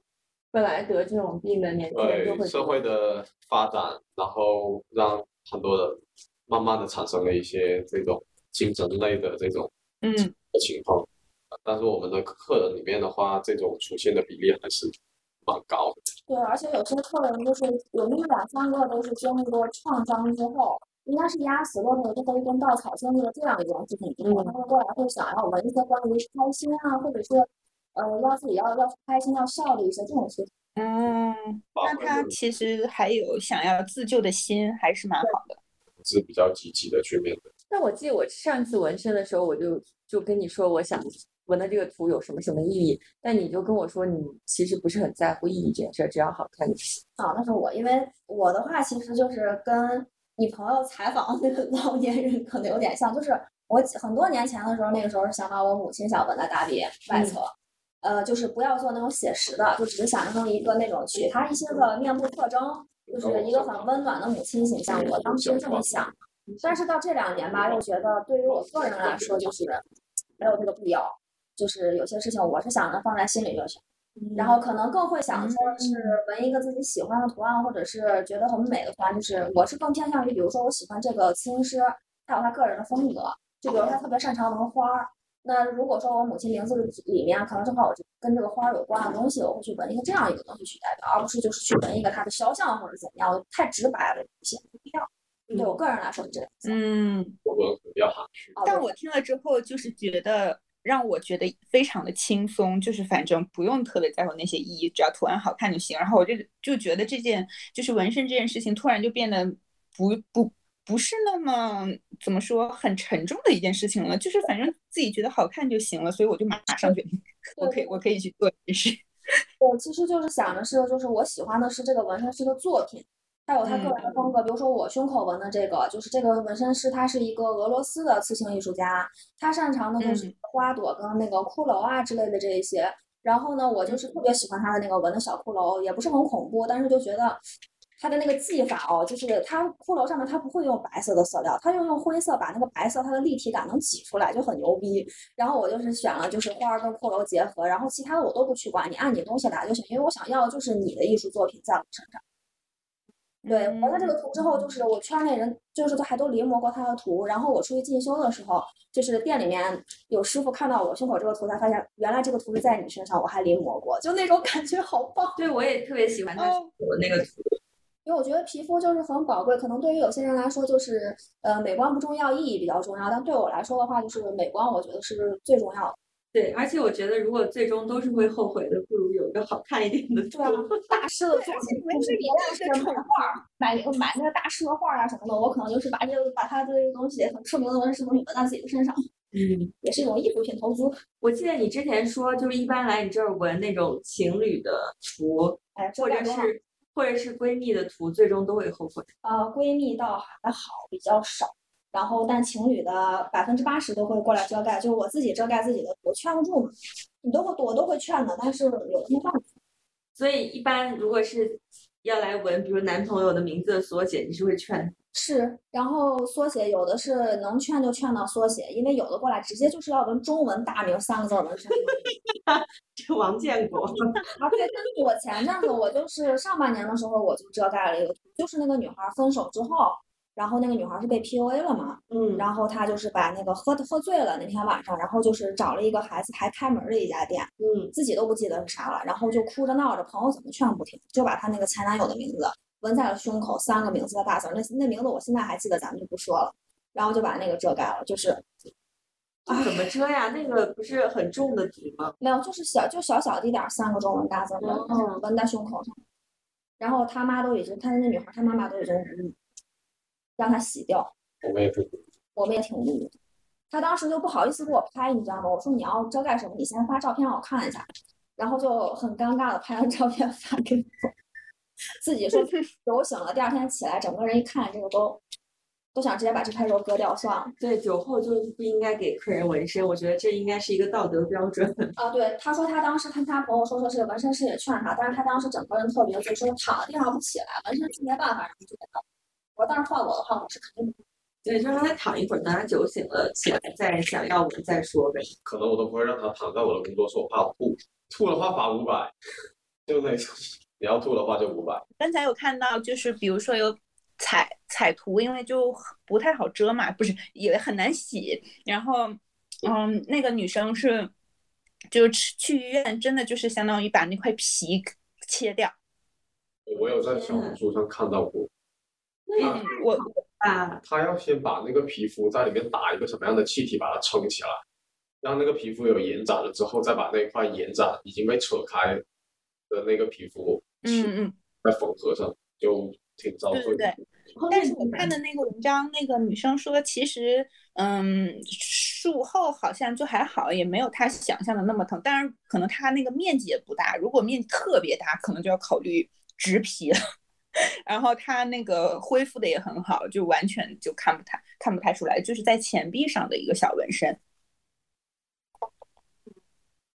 本来得这种病的年轻人就会对社会的发展，然后让很多人慢慢的产生了一些这种精神类的这种嗯，情况。但是我们的客人里面的话，这种出现的比例还是蛮高的。对，而且有些客人就是有那么两三个都是经历过创伤之后，应该是压死骆驼的最后一根稻草，经历了这样一件事情之后，他们过来会想要纹一些关于开心啊，或者是呃要自己要要开心要笑的一些这种事情。嗯，那他其实还有想要自救的心，还是蛮好的。是比较积极的去面对。但我记得我上次纹身的时候，我就就跟你说，我想纹的这个图有什么什么意义，但你就跟我说，你其实不是很在乎意义这件事儿，只要好看就行。啊，那是我，因为我的话其实就是跟你朋友采访那个老年人可能有点像，就是我很多年前的时候，那个时候是想把我母亲想纹在大臂外侧，呃，就是不要做那种写实的，就只是想弄一个那种取她一些个面部特征，就是一个很温暖的母亲形象。我当时这么想，但是到这两年吧，又觉得对于我个人来说，就是没有这个必要，就是有些事情我是想着放在心里就行。然后可能更会想说是纹一个自己喜欢的图案，或者是觉得很美的图案。就是我是更偏向于，比如说我喜欢这个刺青师，他有他个人的风格，就比如他特别擅长纹花儿。那如果说我母亲名字里面可能正好我就跟这个花儿有关的东西，我会去纹一个这样一个东西去代表，而不是就是去纹一个他的肖像或者怎么样，太直白了不行，不必要。对我个人来说是这样。嗯，我比较含蓄。但我听了之后就是觉得。让我觉得非常的轻松，就是反正不用特别在乎那些意义，只要图案好看就行。然后我就就觉得这件就是纹身这件事情，突然就变得不不不是那么怎么说很沉重的一件事情了。就是反正自己觉得好看就行了，所以我就马上决定，我可以我可以去做这件事。*laughs* 我其实就是想的是，就是我喜欢的是这个纹身师的作品。他有他个人的风格，比如说我胸口纹的这个，就是这个纹身师，他是一个俄罗斯的刺青艺术家，他擅长的就是花朵跟那个骷髅啊之类的这一些。然后呢，我就是特别喜欢他的那个纹的小骷髅，也不是很恐怖，但是就觉得他的那个技法哦，就是他骷髅上面他不会用白色的色料，他用用灰色把那个白色它的立体感能挤出来，就很牛逼。然后我就是选了就是花儿跟骷髅结合，然后其他的我都不去管，你按你东西来就行，因为我想要的就是你的艺术作品在我身上。对，完了这个图之后，就是我圈内人就是都还都临摹过他的图。然后我出去进修的时候，就是店里面有师傅看到我胸口这个图，才发现原来这个图是在你身上，我还临摹过，就那种感觉好棒。对，我也特别喜欢他我那个图，因为我觉得皮肤就是很宝贵。可能对于有些人来说，就是呃美观不重要，意义比较重要。但对我来说的话，就是美观，我觉得是最重要的。对，而且我觉得，如果最终都是会后悔的，不如有一个好看一点的图。大师的作品，*laughs* 不是别的是画，买买那个大师的画啊什么的，我可能就是把这个把他的这个东西很出名的东西纹在自己的身上。嗯，也是一种艺术品投资。我记得你之前说，就是一般来你这儿纹那种情侣的图，哎或者是或者是闺蜜的图，最终都会后悔。呃，闺蜜倒还好，比较少。然后，但情侣的百分之八十都会过来遮盖，就是我自己遮盖自己的，我劝不住嘛。你都会，我都会劝的，但是有没办法。所以，一般如果是要来纹，比如男朋友的名字的缩写，你是会劝？是，然后缩写有的是能劝就劝到缩写，因为有的过来直接就是要纹中文大名三个字纹身。*laughs* 这王建国。*laughs* 啊，对，但是我前阵子我就是上半年的时候我就遮盖了一个，就是那个女孩分手之后。然后那个女孩是被 PUA 了嘛？嗯，然后她就是把那个喝喝醉了那天晚上，然后就是找了一个孩子还开门的一家店，嗯，自己都不记得是啥了，然后就哭着闹着，朋友怎么劝不听，就把她那个前男友的名字纹在了胸口，三个名字的大字，那那名字我现在还记得，咱们就不说了，然后就把那个遮盖了，就是，怎么遮呀？那个不是很重的纸吗？没有，就是小就小小的一点三个中文大字纹纹在胸口上，然后他妈都已经，他那女孩他妈妈都已经。让他洗掉，我们也不，我们也挺无语的。他当时就不好意思给我拍，你知道吗？我说你要遮盖什么，你先发照片让我看一下。然后就很尴尬的拍了照片发给我，自己说 *laughs* 酒醒了，第二天起来整个人一看这个都都想直接把这块肉割掉算了。对，酒后就不应该给客人纹身，我觉得这应该是一个道德标准。*laughs* 啊，对，他说他当时跟他朋友说说是纹身师也劝他，但是他当时整个人特别醉，说躺在地上不起来，纹身师没办法，然后就给他。我当时换我的话，我是肯定不。对，就让他躺一会儿，等他酒醒了起来再想要我们再说呗。可能我都不会让他躺在我的工作室，我怕我吐，吐的话罚五百，就那种。你要吐的话就五百。刚才有看到，就是比如说有彩彩图，因为就不太好遮嘛，不是也很难洗。然后，嗯，那个女生是，就去医院，真的就是相当于把那块皮切掉。我有在小红书上看到过。嗯，我啊，他要先把那个皮肤在里面打一个什么样的气体，把它撑起来，让那个皮肤有延展了之后，再把那块延展已经被扯开的那个皮肤，嗯嗯，再缝合上，就挺遭罪。对对对。但是我看的那个文章，那个女生说，其实嗯，术后好像就还好，也没有她想象的那么疼。当然，可能她那个面积也不大，如果面积特别大，可能就要考虑植皮了。然后他那个恢复的也很好，就完全就看不太看不太出来，就是在前臂上的一个小纹身。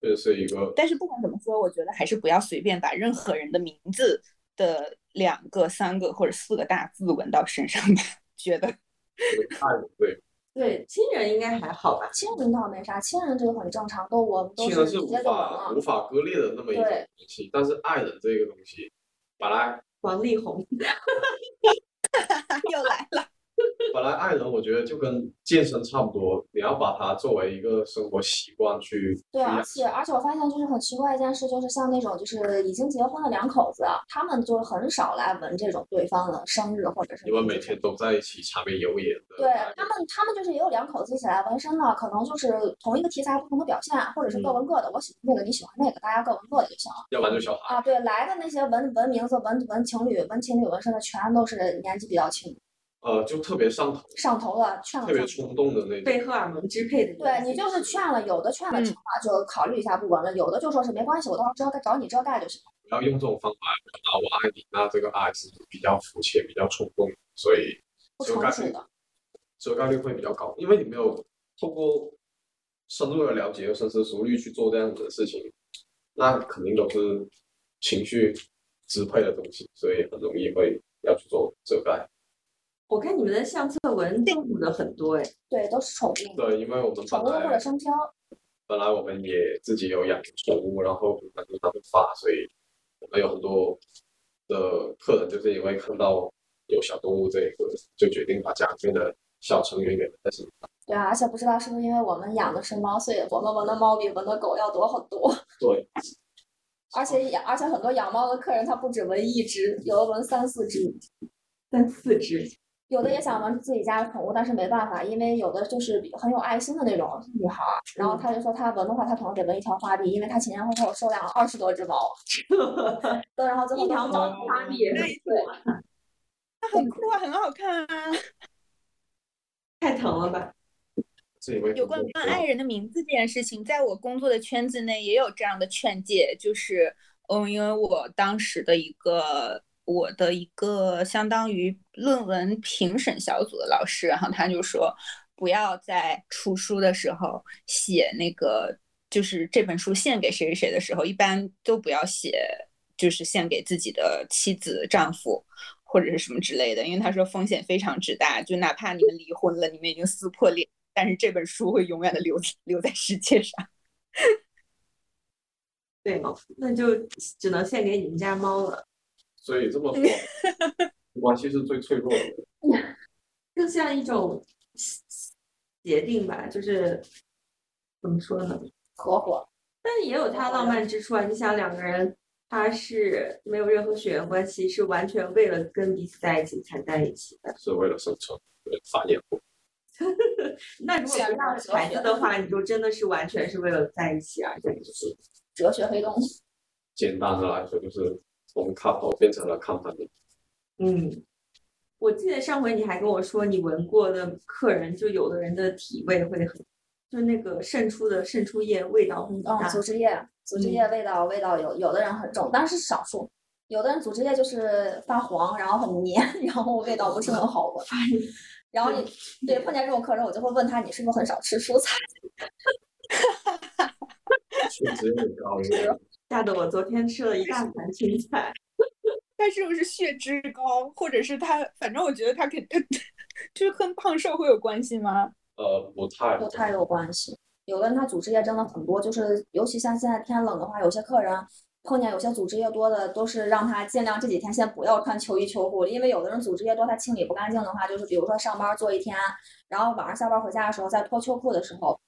这是一个。但是不管怎么说，我觉得还是不要随便把任何人的名字的两个、三个或者四个大字纹到身上吧。*laughs* 觉得。太对。*laughs* 对，亲人应该还好吧？亲人倒没啥，亲人这个很正常，都我们都亲人是无直接就纹了。法无法割裂的那么一种东西，但是爱人这个东西，本来王力宏，*laughs* 又来了。*laughs* 本来爱人我觉得就跟健身差不多，你要把它作为一个生活习惯去对，而且而且我发现就是很奇怪一件事，就是像那种就是已经结婚的两口子，他们就很少来纹这种对方的生日或者是你们每天都在一起柴米油盐的，对他们，他们就是也有两口子一起来纹身的，可能就是同一个题材不同的表现，或者是各纹各的。我喜欢这个，你喜欢那个，大家各纹各的就行了。要不然就小孩。啊，对，来的那些纹纹名字、纹纹情侣、纹情侣纹身的，全都是年纪比较轻、呃，就特别上头，上头了，劝了特别。冲动的那种。被荷尔蒙支配的。对你就是劝了，有的劝了就考虑一下不纹了，有的就说是没关系，我到时候遮盖找你遮盖就行了。不要用这种方法来表达我爱你，那这个爱是比较肤浅、比较冲动，所以不折概率成熟的，遮盖率会比较高，因为你没有透过深入的了解、深思熟虑去做这样子的事情，那肯定都是情绪支配的东西，所以很容易会要去做遮盖。我看你们的相册纹动物的很多哎，对，都是宠物，对，因为我们宠物或者生肖。本来我们也自己有养宠物，然后平常跟他们发，所以我们有很多的客人就是因为看到有小动物这一个，就决定把家里面的小成员给纹在身上。对啊，而且不知道是不是因为我们养的是猫，所以我们闻的猫比闻的狗要多很多。*laughs* 对，*laughs* 而且养，而且很多养猫的客人他不止闻一只，有的闻三四只，三四只。有的也想纹自己家的宠物，但是没办法，因为有的就是很有爱心的那种女孩儿，然后她就说她纹的话，她可能得纹一条花臂，因为她前前后后收养了二十多只猫，*laughs* 对然后最后一条猫花臂对，*laughs* 它很酷啊，很好看啊。*laughs* 太疼了吧？有关爱人的名字这件事情，在我工作的圈子内也有这样的劝诫，就是，嗯，因为我当时的一个我的一个相当于论文评审小组的老师，然后他就说，不要在出书的时候写那个，就是这本书献给谁谁谁的时候，一般都不要写，就是献给自己的妻子、丈夫。或者是什么之类的，因为他说风险非常之大，就哪怕你们离婚了，你们已经撕破脸，但是这本书会永远的留留在世界上。*laughs* 对？那就只能献给你们家猫了，所以这么说，*laughs* 关系是最脆弱的。*laughs* 更像一种协定吧，就是怎么说呢？合伙。但也有它浪漫之处啊！你想两个人，他是没有任何血缘关系，是完全为了跟彼此在一起才在一起的。是为了生存，为了繁衍后那如果不要孩子的话，你就真的是完全是为了在一起而在一起。哲学黑洞。简单的来说，就是从 couple 变成了 company。嗯，我记得上回你还跟我说，你闻过的客人，就有的人的体味会很，就那个渗出的渗出液味道很嗯，大。组织液，组织液味道味道有有的人很重，但是少数。有的人组织液就是发黄，然后很黏，*laughs* 然后味道不是很好闻。然后你对碰见这种客人，我就会问他，你是不是很少吃蔬菜？*laughs* 血脂很高，吓得我昨天吃了一大盘青菜。*laughs* 他是不是血脂高，或者是他，反正我觉得他肯他 *laughs* 就是跟胖瘦会有关系吗？呃，不太不太有关系。有的人他组织液真的很多，就是尤其像现在天冷的话，有些客人碰见有些组织液多的，都是让他尽量这几天先不要穿秋衣秋裤，因为有的人组织液多，他清理不干净的话，就是比如说上班坐一天，然后晚上下班回家的时候，在脱秋裤的时候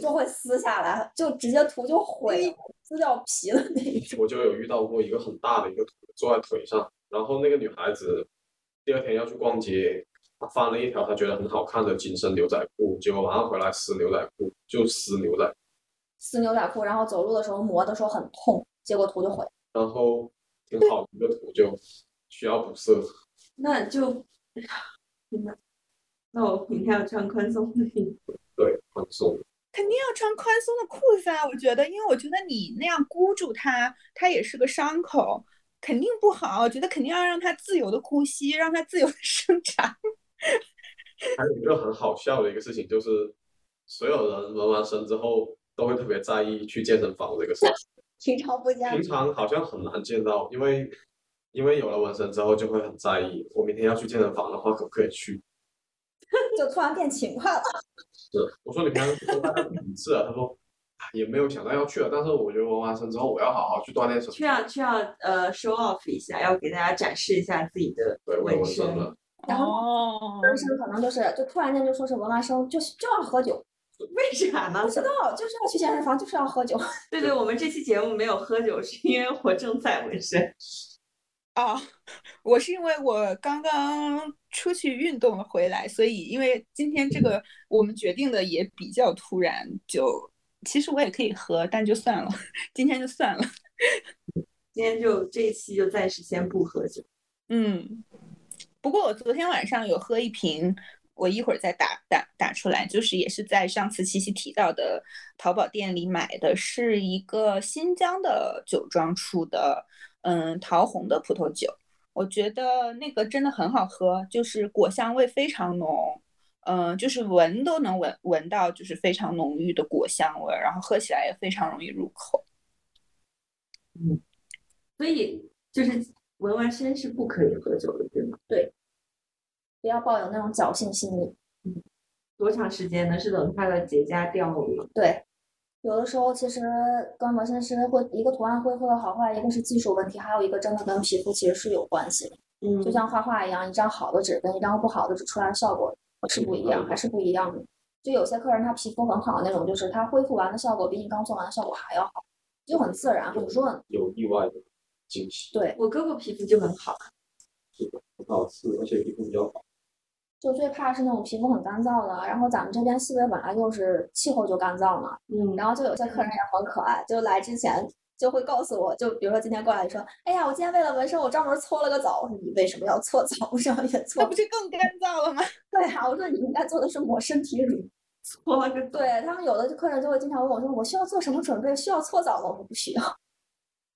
就会撕下来，就直接涂就毁了，撕掉皮的那一种。我就有遇到过一个很大的一个图坐在腿上，然后那个女孩子第二天要去逛街，她翻了一条她觉得很好看的紧身牛仔裤，结果晚上回来撕牛仔裤，就撕牛仔，撕牛仔裤，然后走路的时候磨的时候很痛，结果图就毁。然后挺好的一个图就需要补色。那就，*laughs* 那我明天要穿宽松的衣服。对，宽松。肯定要穿宽松的裤子啊！我觉得，因为我觉得你那样箍住它，它也是个伤口，肯定不好。我觉得肯定要让它自由的呼吸，让它自由的生长。*laughs* 还有一个很好笑的一个事情就是，所有人纹完身之后都会特别在意去健身房这个事情。*laughs* 平常不加平常好像很难见到，因为因为有了纹身之后就会很在意，我明天要去健身房的话可不可以去？*laughs* 就突然变勤快了。*laughs* 是，我说你平常去多锻炼几次啊？他说啊也没有想到要去了，但是我觉得纹完身之后我要好好去锻炼身体。需要需要呃 show off 一下，要给大家展示一下自己的对，我纹纹身。*laughs* 然后哦，纹身可能就是就突然间就说是纹完身就就要喝酒，为啥呢不？知道就是要去健身房就是要喝酒。对对，我们这期节目没有喝酒，是因为我正在纹身。啊，我是因为我刚刚出去运动了回来，所以因为今天这个我们决定的也比较突然，就其实我也可以喝，但就算了，*laughs* 今天就算了。*laughs* 今天就这一期就暂时先不喝酒。嗯，不过我昨天晚上有喝一瓶，我一会儿再打打打出来，就是也是在上次七夕提到的淘宝店里买的，是一个新疆的酒庄出的，嗯，桃红的葡萄酒，我觉得那个真的很好喝，就是果香味非常浓，嗯，就是闻都能闻闻到，就是非常浓郁的果香味儿，然后喝起来也非常容易入口。嗯所以就是纹完身是不可以喝酒的，对吗？对不要抱有那种侥幸心理。嗯多长时间呢？是等它的结痂掉了吗？对，有的时候其实跟纹身师会一个图案恢复的好坏，一个是技术问题，还有一个真的跟皮肤其实是有关系的。嗯就像画画一样，一张好的纸跟一张不好的纸出来的效果是不一样，还是不一样的。就有些客人他皮肤很好的那种，就是他恢复完的效果比你刚做完的效果还要好，就很自然很润。有意外的惊喜，对，我哥哥皮肤就很好，是的，很好吃，而且皮肤比较好。就最怕是那种皮肤很干燥的，然后咱们这边西北本来就是气候就干燥嘛，嗯，然后就有些客人也很可爱，就来之前就会告诉我，就比如说今天过来说，哎呀，我今天为了纹身，我专门搓了个澡。我说你为什么要搓澡？为什么也搓那不？是更干燥了吗？对啊，我说你应该做的是抹身体乳。搓了个对他们有的客人就会经常问我说，我需要做什么准备？需要搓澡吗？我说不需要。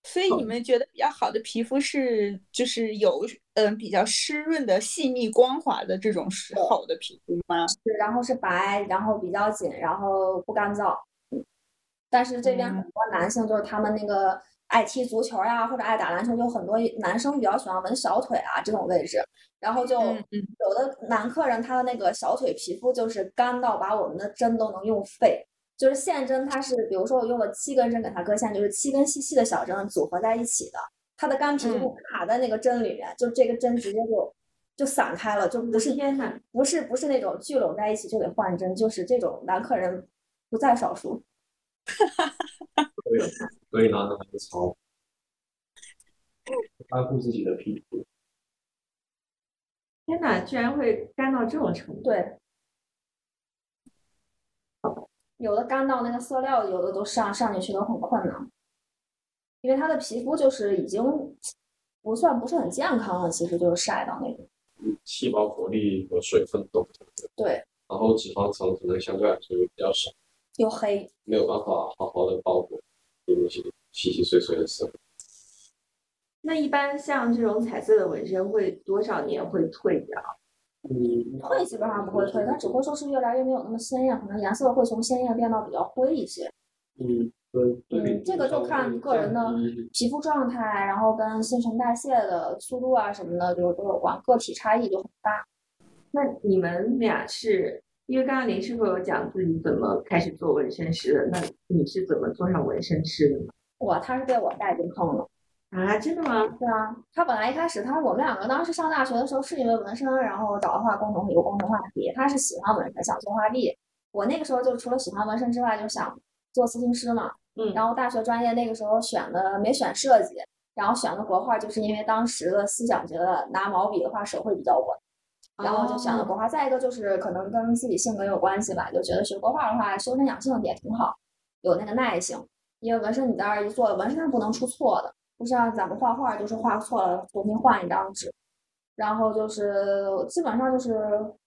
所以你们觉得比较好的皮肤是就是有嗯比较湿润的、细腻光滑的这种是好的皮肤吗？是，然后是白，然后比较紧，然后不干燥。嗯，但是这边很多男性就是他们那个爱踢足球呀，或者爱打篮球，就很多男生比较喜欢纹小腿啊这种位置，然后就有的男客人他的那个小腿皮肤就是干到把我们的针都能用废。就是线针，它是比如说我用了七根针给它割线，就是七根细细的小针组合在一起的，它的干皮就卡在那个针里面，就这个针直接就就散开了，就不是天呐，不是不是那种聚拢在一起就得换针，就是这种男客人不在少数。*laughs* 所以所以男的很糙，爱护自己的皮肤。天呐，居然会干到这种程度！对，有的干到那个色料，有的都上上进去都很困难，因为他的皮肤就是已经不算不是很健康了，其实就是晒到那种。细胞活力和水分都对，然后脂肪层可能相对来说也比较少，又黑。没有办法好好的包裹那些细细碎碎的丝。那一般像这种彩色的纹身会多少年会退掉？嗯，退基本上不会退，它只会说是越来越没有那么鲜艳，可能颜色会从鲜艳变到比较灰一些。嗯，对嗯，这个就看个人的皮肤状态，然后跟新陈代谢的速度啊什么的，就都有关，个体差异就很大。那你们俩是因为刚刚林师傅有讲自己怎么开始做纹身师的，那你是怎么做上纹身师的呢？我他是被我带进坑的，啊，真的吗？对啊，他本来一开始他我们两个当时上大学的时候是因为纹身，然后找的话共同有共同话题，他是喜欢纹身，想做画壁。我那个时候就除了喜欢纹身之外，就想做刺青师嘛。嗯然后大学专业那个时候选的没选设计，然后选的国画，就是因为当时的思想觉得拿毛笔的话手会比较稳，然后就选了国画。再一个就是可能跟自己性格有关系吧，就觉得学国画的话修身养性也挺好，有那个耐性。因为纹身你在那儿一做，纹身是不能出错的，不像咱们画画就是画错了重新换一张纸。然后就是基本上就是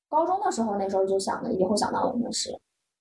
高中的时候，那时候就想着以后想当工程师，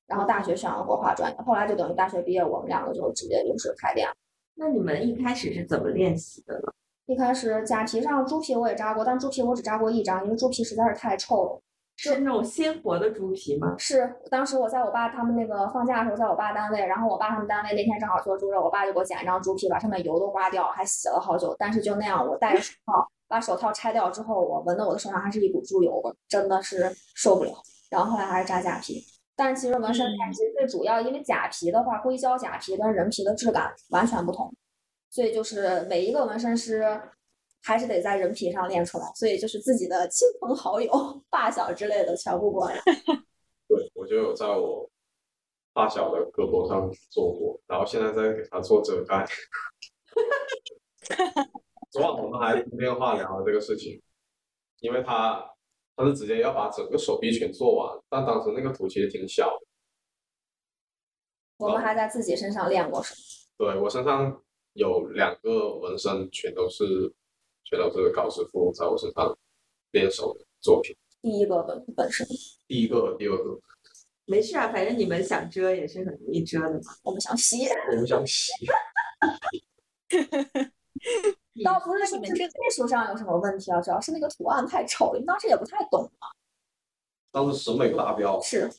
然后大学选了国画专业，后来就等于大学毕业，我们两个就直接就是开店了。那你们一开始是怎么练习的呢？一开始假皮上猪皮我也扎过，但猪皮我只扎过一张，因为猪皮实在是太臭了。是那种鲜活的猪皮吗？是当时我在我爸他们那个放假的时候，在我爸单位，然后我爸他们单位那天正好做猪肉，我爸就给我剪一张猪皮，把上面油都刮掉，还洗了好久。但是就那样，我戴着手套，把手套拆掉之后，我闻到我的手上还是一股猪油味，真的是受不了。然后后来还是扎假皮。但是其实纹身它其实最主要，因为假皮的话，硅胶假皮跟人皮的质感完全不同，所以就是每一个纹身师还是得在人皮上练出来，所以就是自己的亲朋好友、*laughs* 发小之类的全部过来。*laughs* 对，我就有在我发小的胳膊上做过，然后现在在给他做遮盖。*laughs* 昨晚我们还通电话聊了这个事情，因为他他是直接要把整个手臂全做完，但当时那个图其实挺小的。我们还在自己身上练过手。对我身上有两个纹身，全都是全都是高师傅在我身上练手的作品。第一个纹本身，第一个、第二个，没事啊，反正你们想遮也是很容易遮的嘛。我们想洗，我们想洗。*laughs* 倒不是说这技术上有什么问题啊，主要是那个图案太丑了，因为当时也不太懂嘛。当时审美不达标。是，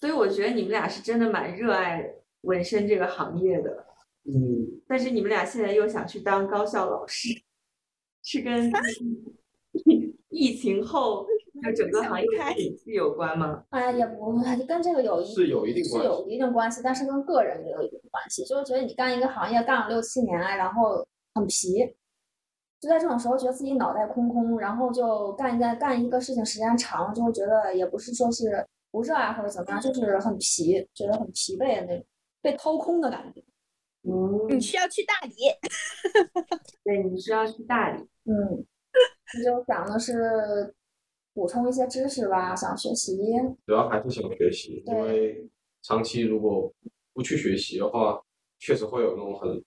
所以我觉得你们俩是真的蛮热爱纹身这个行业的。嗯，但是你们俩现在又想去当高校老师，是跟 *laughs* 疫情后 *laughs* 就整个行业的景气有关吗？哎，也不 *laughs* 跟这个有一是有一定关系是有一定关系，但是跟个人也有一定关系。就是觉得你干一个行业干了六七年，然后很皮，就在这种时候觉得自己脑袋空空，然后就干一干干一个事情时间长了，就会觉得也不是说是不热爱或者怎么样，就是很疲，觉得很疲惫的那种，被掏空的感觉。嗯，你需要去大理，*laughs* 对，你需要去大理。嗯，就想的是补充一些知识吧，想学习。主要还是想学习，因为长期如果不去学习的话，确实会有那种很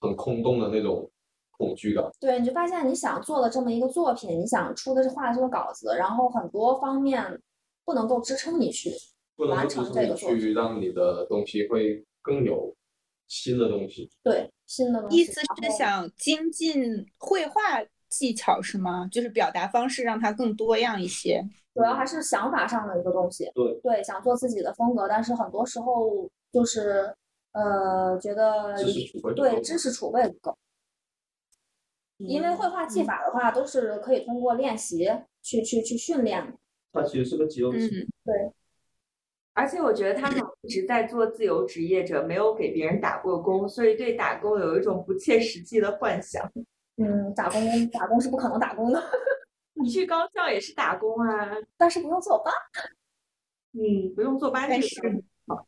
很空洞的那种恐惧感。对，你就发现你想做的这么一个作品，你想出的是画的这个稿子，然后很多方面不能够支撑你去不能完成够支撑你这个作品。去让你的东西会更有新的东西。对，新的东西。意思是想精进绘画技巧是吗？就是表达方式让它更多样一些。主要还是想法上的一个东西。对对，想做自己的风格，但是很多时候就是呃，觉得对知识储备不够。因为绘画技嗯法的话，都是可以通过练习去去去训练的。它其实是个肌肉。嗯，而且我觉得他 *clears throat* 们一直在做自由职业者，没有给别人打过工，所以对打工有一种不切实际的幻想。嗯，打工打工是不可能打工的，你去高校也是打工啊，但是不用坐班。嗯，不用坐班但这个倒好。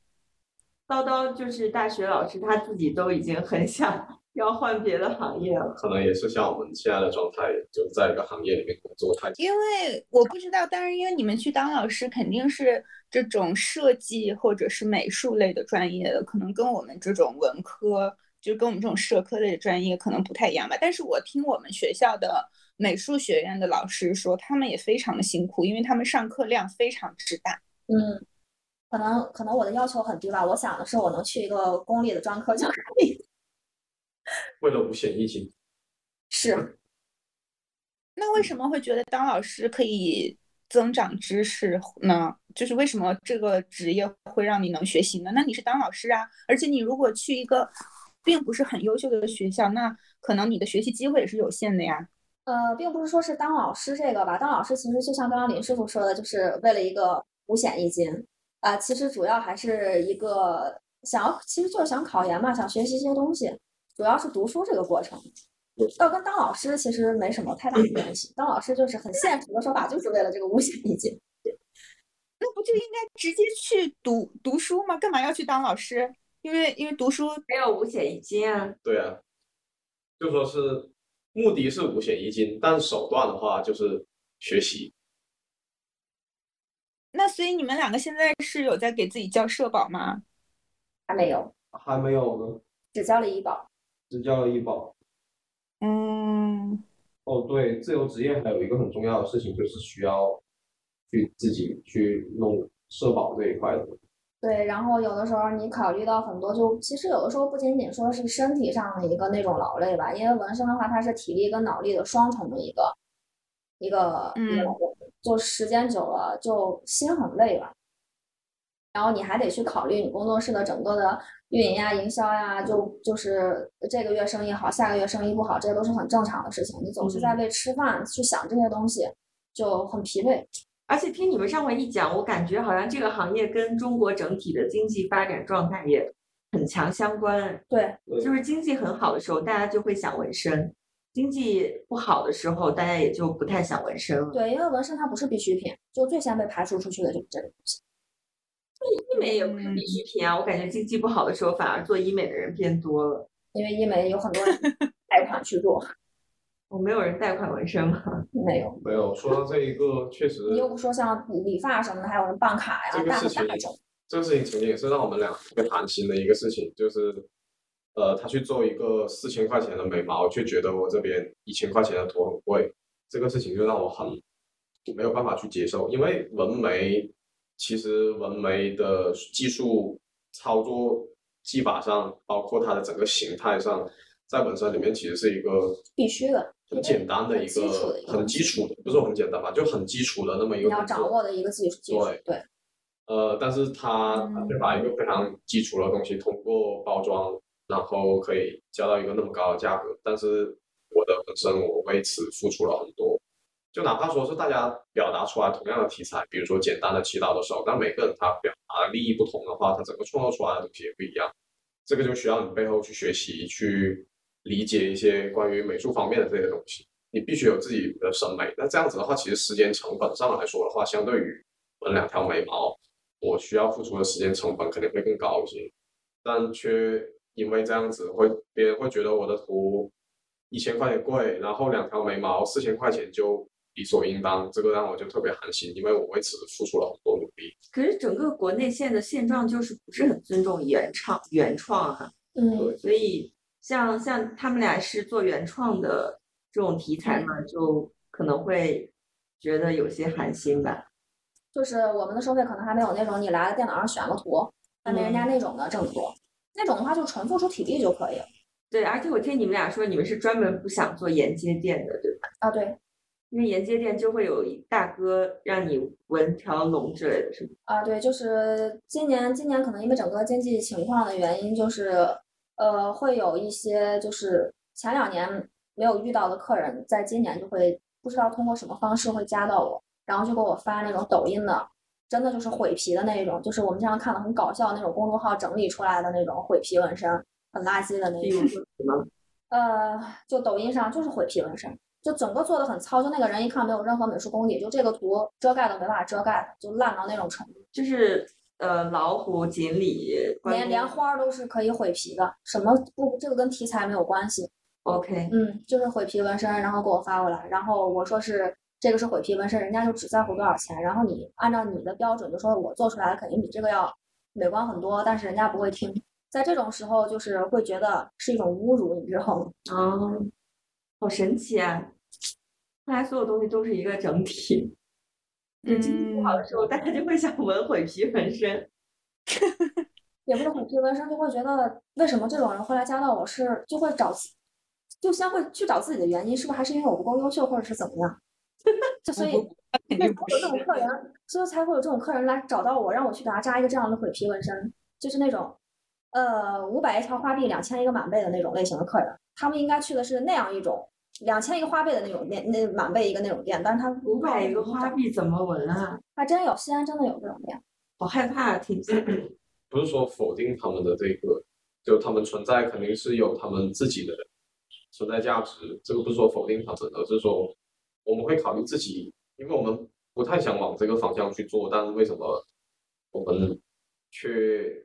叨叨就是大学老师，他自己都已经很想要换别的行业了。可能也是像我们现在的状态，就在一个行业里面工作太久。因为我不知道，但是因为你们去当老师，肯定是这种设计或者是美术类的专业的，可能跟我们这种文科，就跟我们这种社科类的专业可能不太一样吧。但是我听我们学校的美术学院的老师说，他们也非常的辛苦，因为他们上课量非常之大。嗯，可能可能我的要求很低吧，我想的是我能去一个公立的专科就可以。*laughs* 为了五险一金，是，那为什么会觉得当老师可以增长知识呢？就是为什么这个职业会让你能学习呢？那你是当老师啊，而且你如果去一个并不是很优秀的学校，那可能你的学习机会也是有限的呀。呃，并不是说是当老师这个吧，当老师其实就像刚刚林师傅说的，就是为了一个五险一金。啊、其实主要还是一个想要，其实就是想考研嘛，想学习一些东西，主要是读书这个过程。要跟当老师其实没什么太大的关系，当老师就是很现实的说法，就是为了这个五险一金。那不就应该直接去读读书吗？干嘛要去当老师？因为因为读书没有五险一金啊，对啊，就说是目的是五险一金，但手段的话就是学习。那所以你们两个现在是有在给自己交社保吗？还没有，还没有呢，只交了医保。只交了医保。嗯，哦，对，自由职业还有一个很重要的事情，就是需要去自己去弄社保这一块的。对，然后有的时候你考虑到很多，就其实有的时候不仅仅说是身体上的一个那种劳累吧，因为纹身的话，它是体力跟脑力的双重的一个一个一个嗯，就时间久了就心很累吧。然后你还得去考虑你工作室的整个的运营呀、营销呀，就就是这个月生意好，下个月生意不好，这些都是很正常的事情。你总是在为吃饭去想这些东西，就很疲惫。而且听你们上回一讲，我感觉好像这个行业跟中国整体的经济发展状态也很强相关。对，就是经济很好的时候，大家就会想纹身；经济不好的时候，大家也就不太想纹身了。对，因为纹身它不是必需品，就最先被排除出去的就是这个东西。医美也不是必需品啊，我感觉经济不好的时候，反而做医美的人变多了。因为医美有很多人贷款去做，*laughs* 我没有人贷款纹身吗？*laughs* 没有。没有说到这一个，确实你又不说像理发什么的，还有人办卡呀，大这个事情。这个事情曾经也是让我们俩特别寒心的一个事情，就是，呃，他去做一个四千块钱的眉毛，却觉得我这边一千块钱的头很贵，这个事情就让我很没有办法去接受，因为纹眉其实纹眉的技术操作技法上，包括它的整个形态上，在纹身里面其实是一个必须的很简单的一个很基础的，不是说很简单吧，就很基础的那么一你要个工作掌握的一个技术。对对，呃，但是它它嗯却把一个非常基础的东西通过包装，然后可以交到一个那么高的价格。但是我的本身我为此付出了很多，就哪怕说是大家表达出来同样的题材，比如说简单的祈祷的时候，但每个人他表达的利益不同的话，他整个创作出来的东西也不一样。这个就需要你背后去学习，去理解一些关于美术方面的这些东西。你必须有自己的审美。那这样子的话，其实时间成本上来说的话，相对于纹两条眉毛，我需要付出的时间成本肯定会更高一些，但却因为这样子会别人会觉得我的图一千块钱贵，然后两条眉毛四千块钱就理所应当，这个让我就特别寒心，因为我为此付出了很多努力。可是整个国内现在的现状就是不是很尊重原创原创啊，嗯，所以像像他们俩是做原创的这种题材嘛，就可能会觉得有些寒心吧。就是我们的收费可能还没有那种你来了电脑上选个图，还没人家那种的挣多。那种的话就纯付出体力就可以了。对，而且我听你们俩说，你们是专门不想做沿街店的，对吧？啊，对因为沿街店就会有一大哥让你纹条龙之类的，是吗？啊，对，就是今年今年可能因为整个经济情况的原因，就是呃会有一些就是前两年没有遇到的客人，在今年就会不知道通过什么方式会加到我，然后就给我发那种抖音的，真的就是毁皮的那种，就是我们经常看的很搞笑的那种公众号整理出来的那种毁皮纹身，很垃圾的那种？呃，就抖音上就是毁皮纹身，就整个做的很糙，就那个人一看没有任何美术功底，就这个图遮盖都没办法遮盖，就烂到那种程度，就是呃，老虎、锦鲤、连连花儿都是可以毁皮的，什么不这个跟题材没有关系，OK，嗯，就是毁皮纹身，然后给我发过来，然后我说是这个是毁皮纹身，人家就只在乎多少钱，然后你按照你的标准就说我做出来的肯定比这个要美观很多，但是人家不会听，在这种时候就是会觉得是一种侮辱，你知道吗？哦，好神奇啊！看来所有东西都是一个整体。就经济不好的时候，大家就会想纹毁皮纹身。*laughs* 也不是虎皮纹身，就会觉得为什么这种人会来加到我是就会找，就先会去找自己的原因，是不是还是因为我不够优秀，或者是怎么样？就所以 *laughs* 肯定不为什么会有这种客人，所以才会有这种客人来找到我，让我去给他扎一个这样的毁皮纹身，就是那种，呃，五百一条花臂，两千一个满背的那种类型的客人，他们应该去的是那样一种两千一个花呗的那种店，那满背一个那种店，但是他五百一个花呗怎么纹啊？还真有，西安真的有这种店。好害怕啊！听起来。不是说否定他们的这个，就他们存在肯定是有他们自己的存在价值，这个不是说否定他们，而是说我们会考虑自己，因为我们不太想往这个方向去做，但是为什么我们却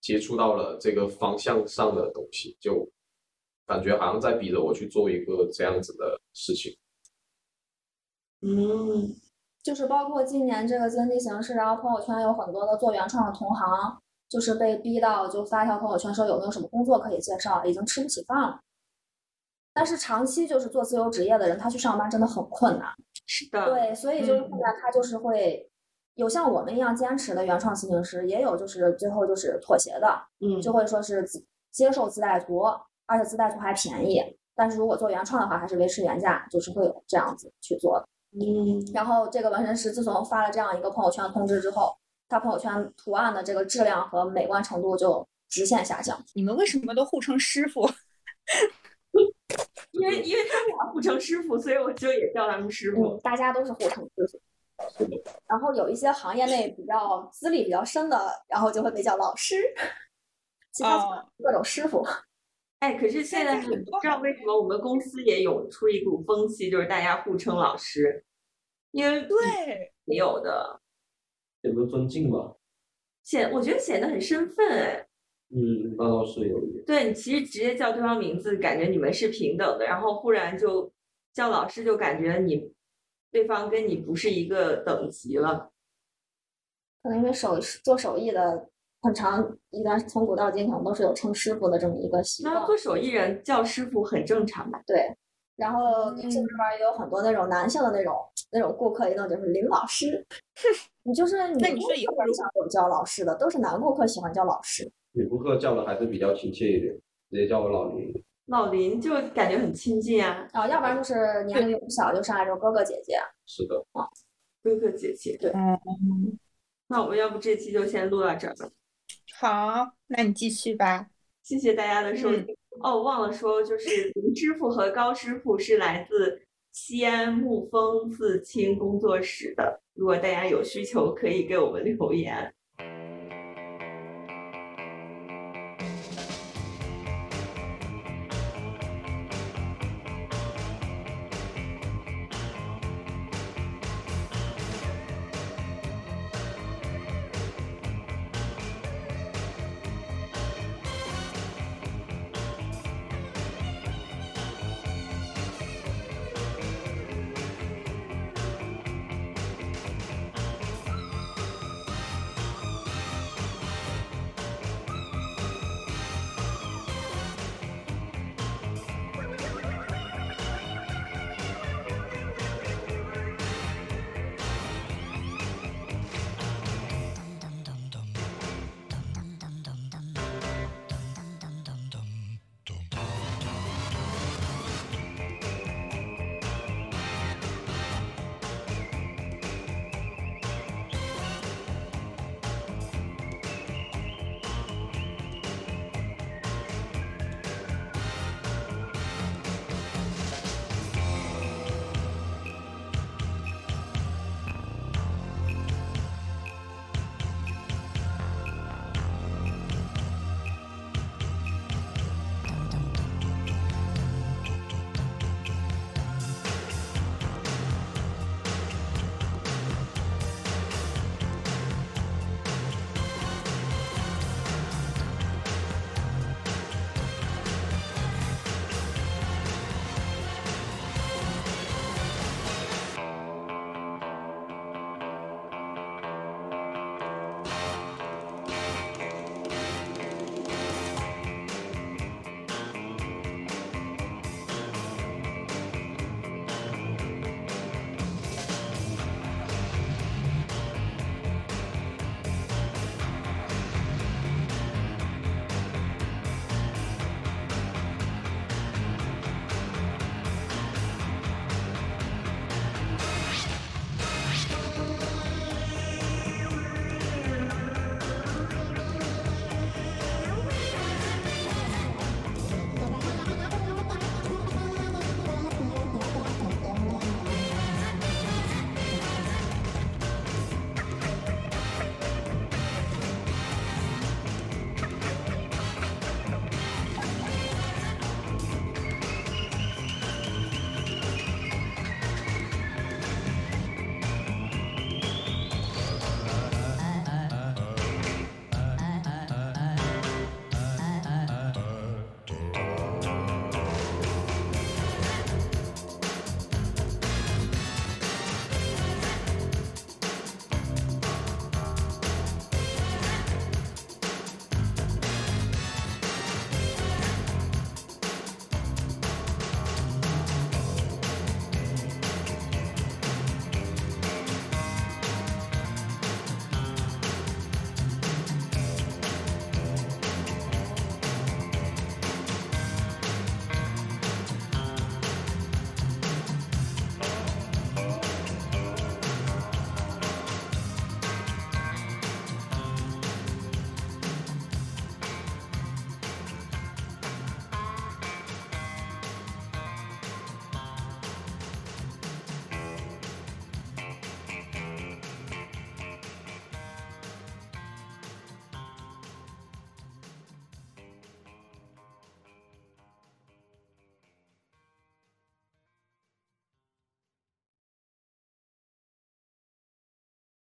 接触到了这个方向上的东西，就感觉好像在逼着我去做一个这样子的事情。嗯，就是包括今年这个经济形势，然后朋友圈有很多的做原创的同行，就是被逼到就发条朋友圈说有没有什么工作可以介绍，已经吃不起饭了。但是长期就是做自由职业的人，他去上班真的很困难。是的。对，所以就是后面他就是会有像我们一样坚持的原创摄影师，也有就是最后就是妥协的，嗯，就会说是接受自带图，而且自带图还便宜。但是如果做原创的话，还是维持原价，就是会有这样子去做的。嗯，然后这个纹身师自从发了这样一个朋友圈通知之后，他朋友圈图案的这个质量和美观程度就直线下降。你们为什么都互称师傅？*laughs* 因为因为他们俩互称师傅，所以我就也叫他们师傅。嗯，大家都是互称师傅。然后有一些行业内比较资历比较深的，然后就会被叫老师，其他哦各种师傅。哎，可是现在你知道为什么我们公司也涌出一股风气，就是大家互称老师，因为对，没有的，有没有尊敬吧？显我觉得显得很生分哎。嗯，那倒是有一点。对你其实直接叫对方名字，感觉你们是平等的，然后忽然就叫老师，就感觉你对方跟你不是一个等级了。可能因为手做手艺的很长一段，从古到今可能都是有称师傅的这么一个习惯那。做手艺人叫师傅很正常吧？对，然后女性这边也有很多那种男性的那种那种顾客，一弄就是林老师。*laughs* 你就是你那你说以后如想有叫老师的，都是男顾客喜欢叫老师。女顾客叫的还是比较亲切一点，直接叫我老林。老林就感觉很亲近啊，然后要不然就是年龄比我们小，就上来就哥哥姐姐。是的，啊哥哥姐姐。对嗯，那我们要不这期就先录到这儿吧。好，那你继续吧。谢谢大家的收听。哦，忘了说，就是林师傅和高师傅是来自西安沐风自清工作室的。如果大家有需求，可以给我们留言。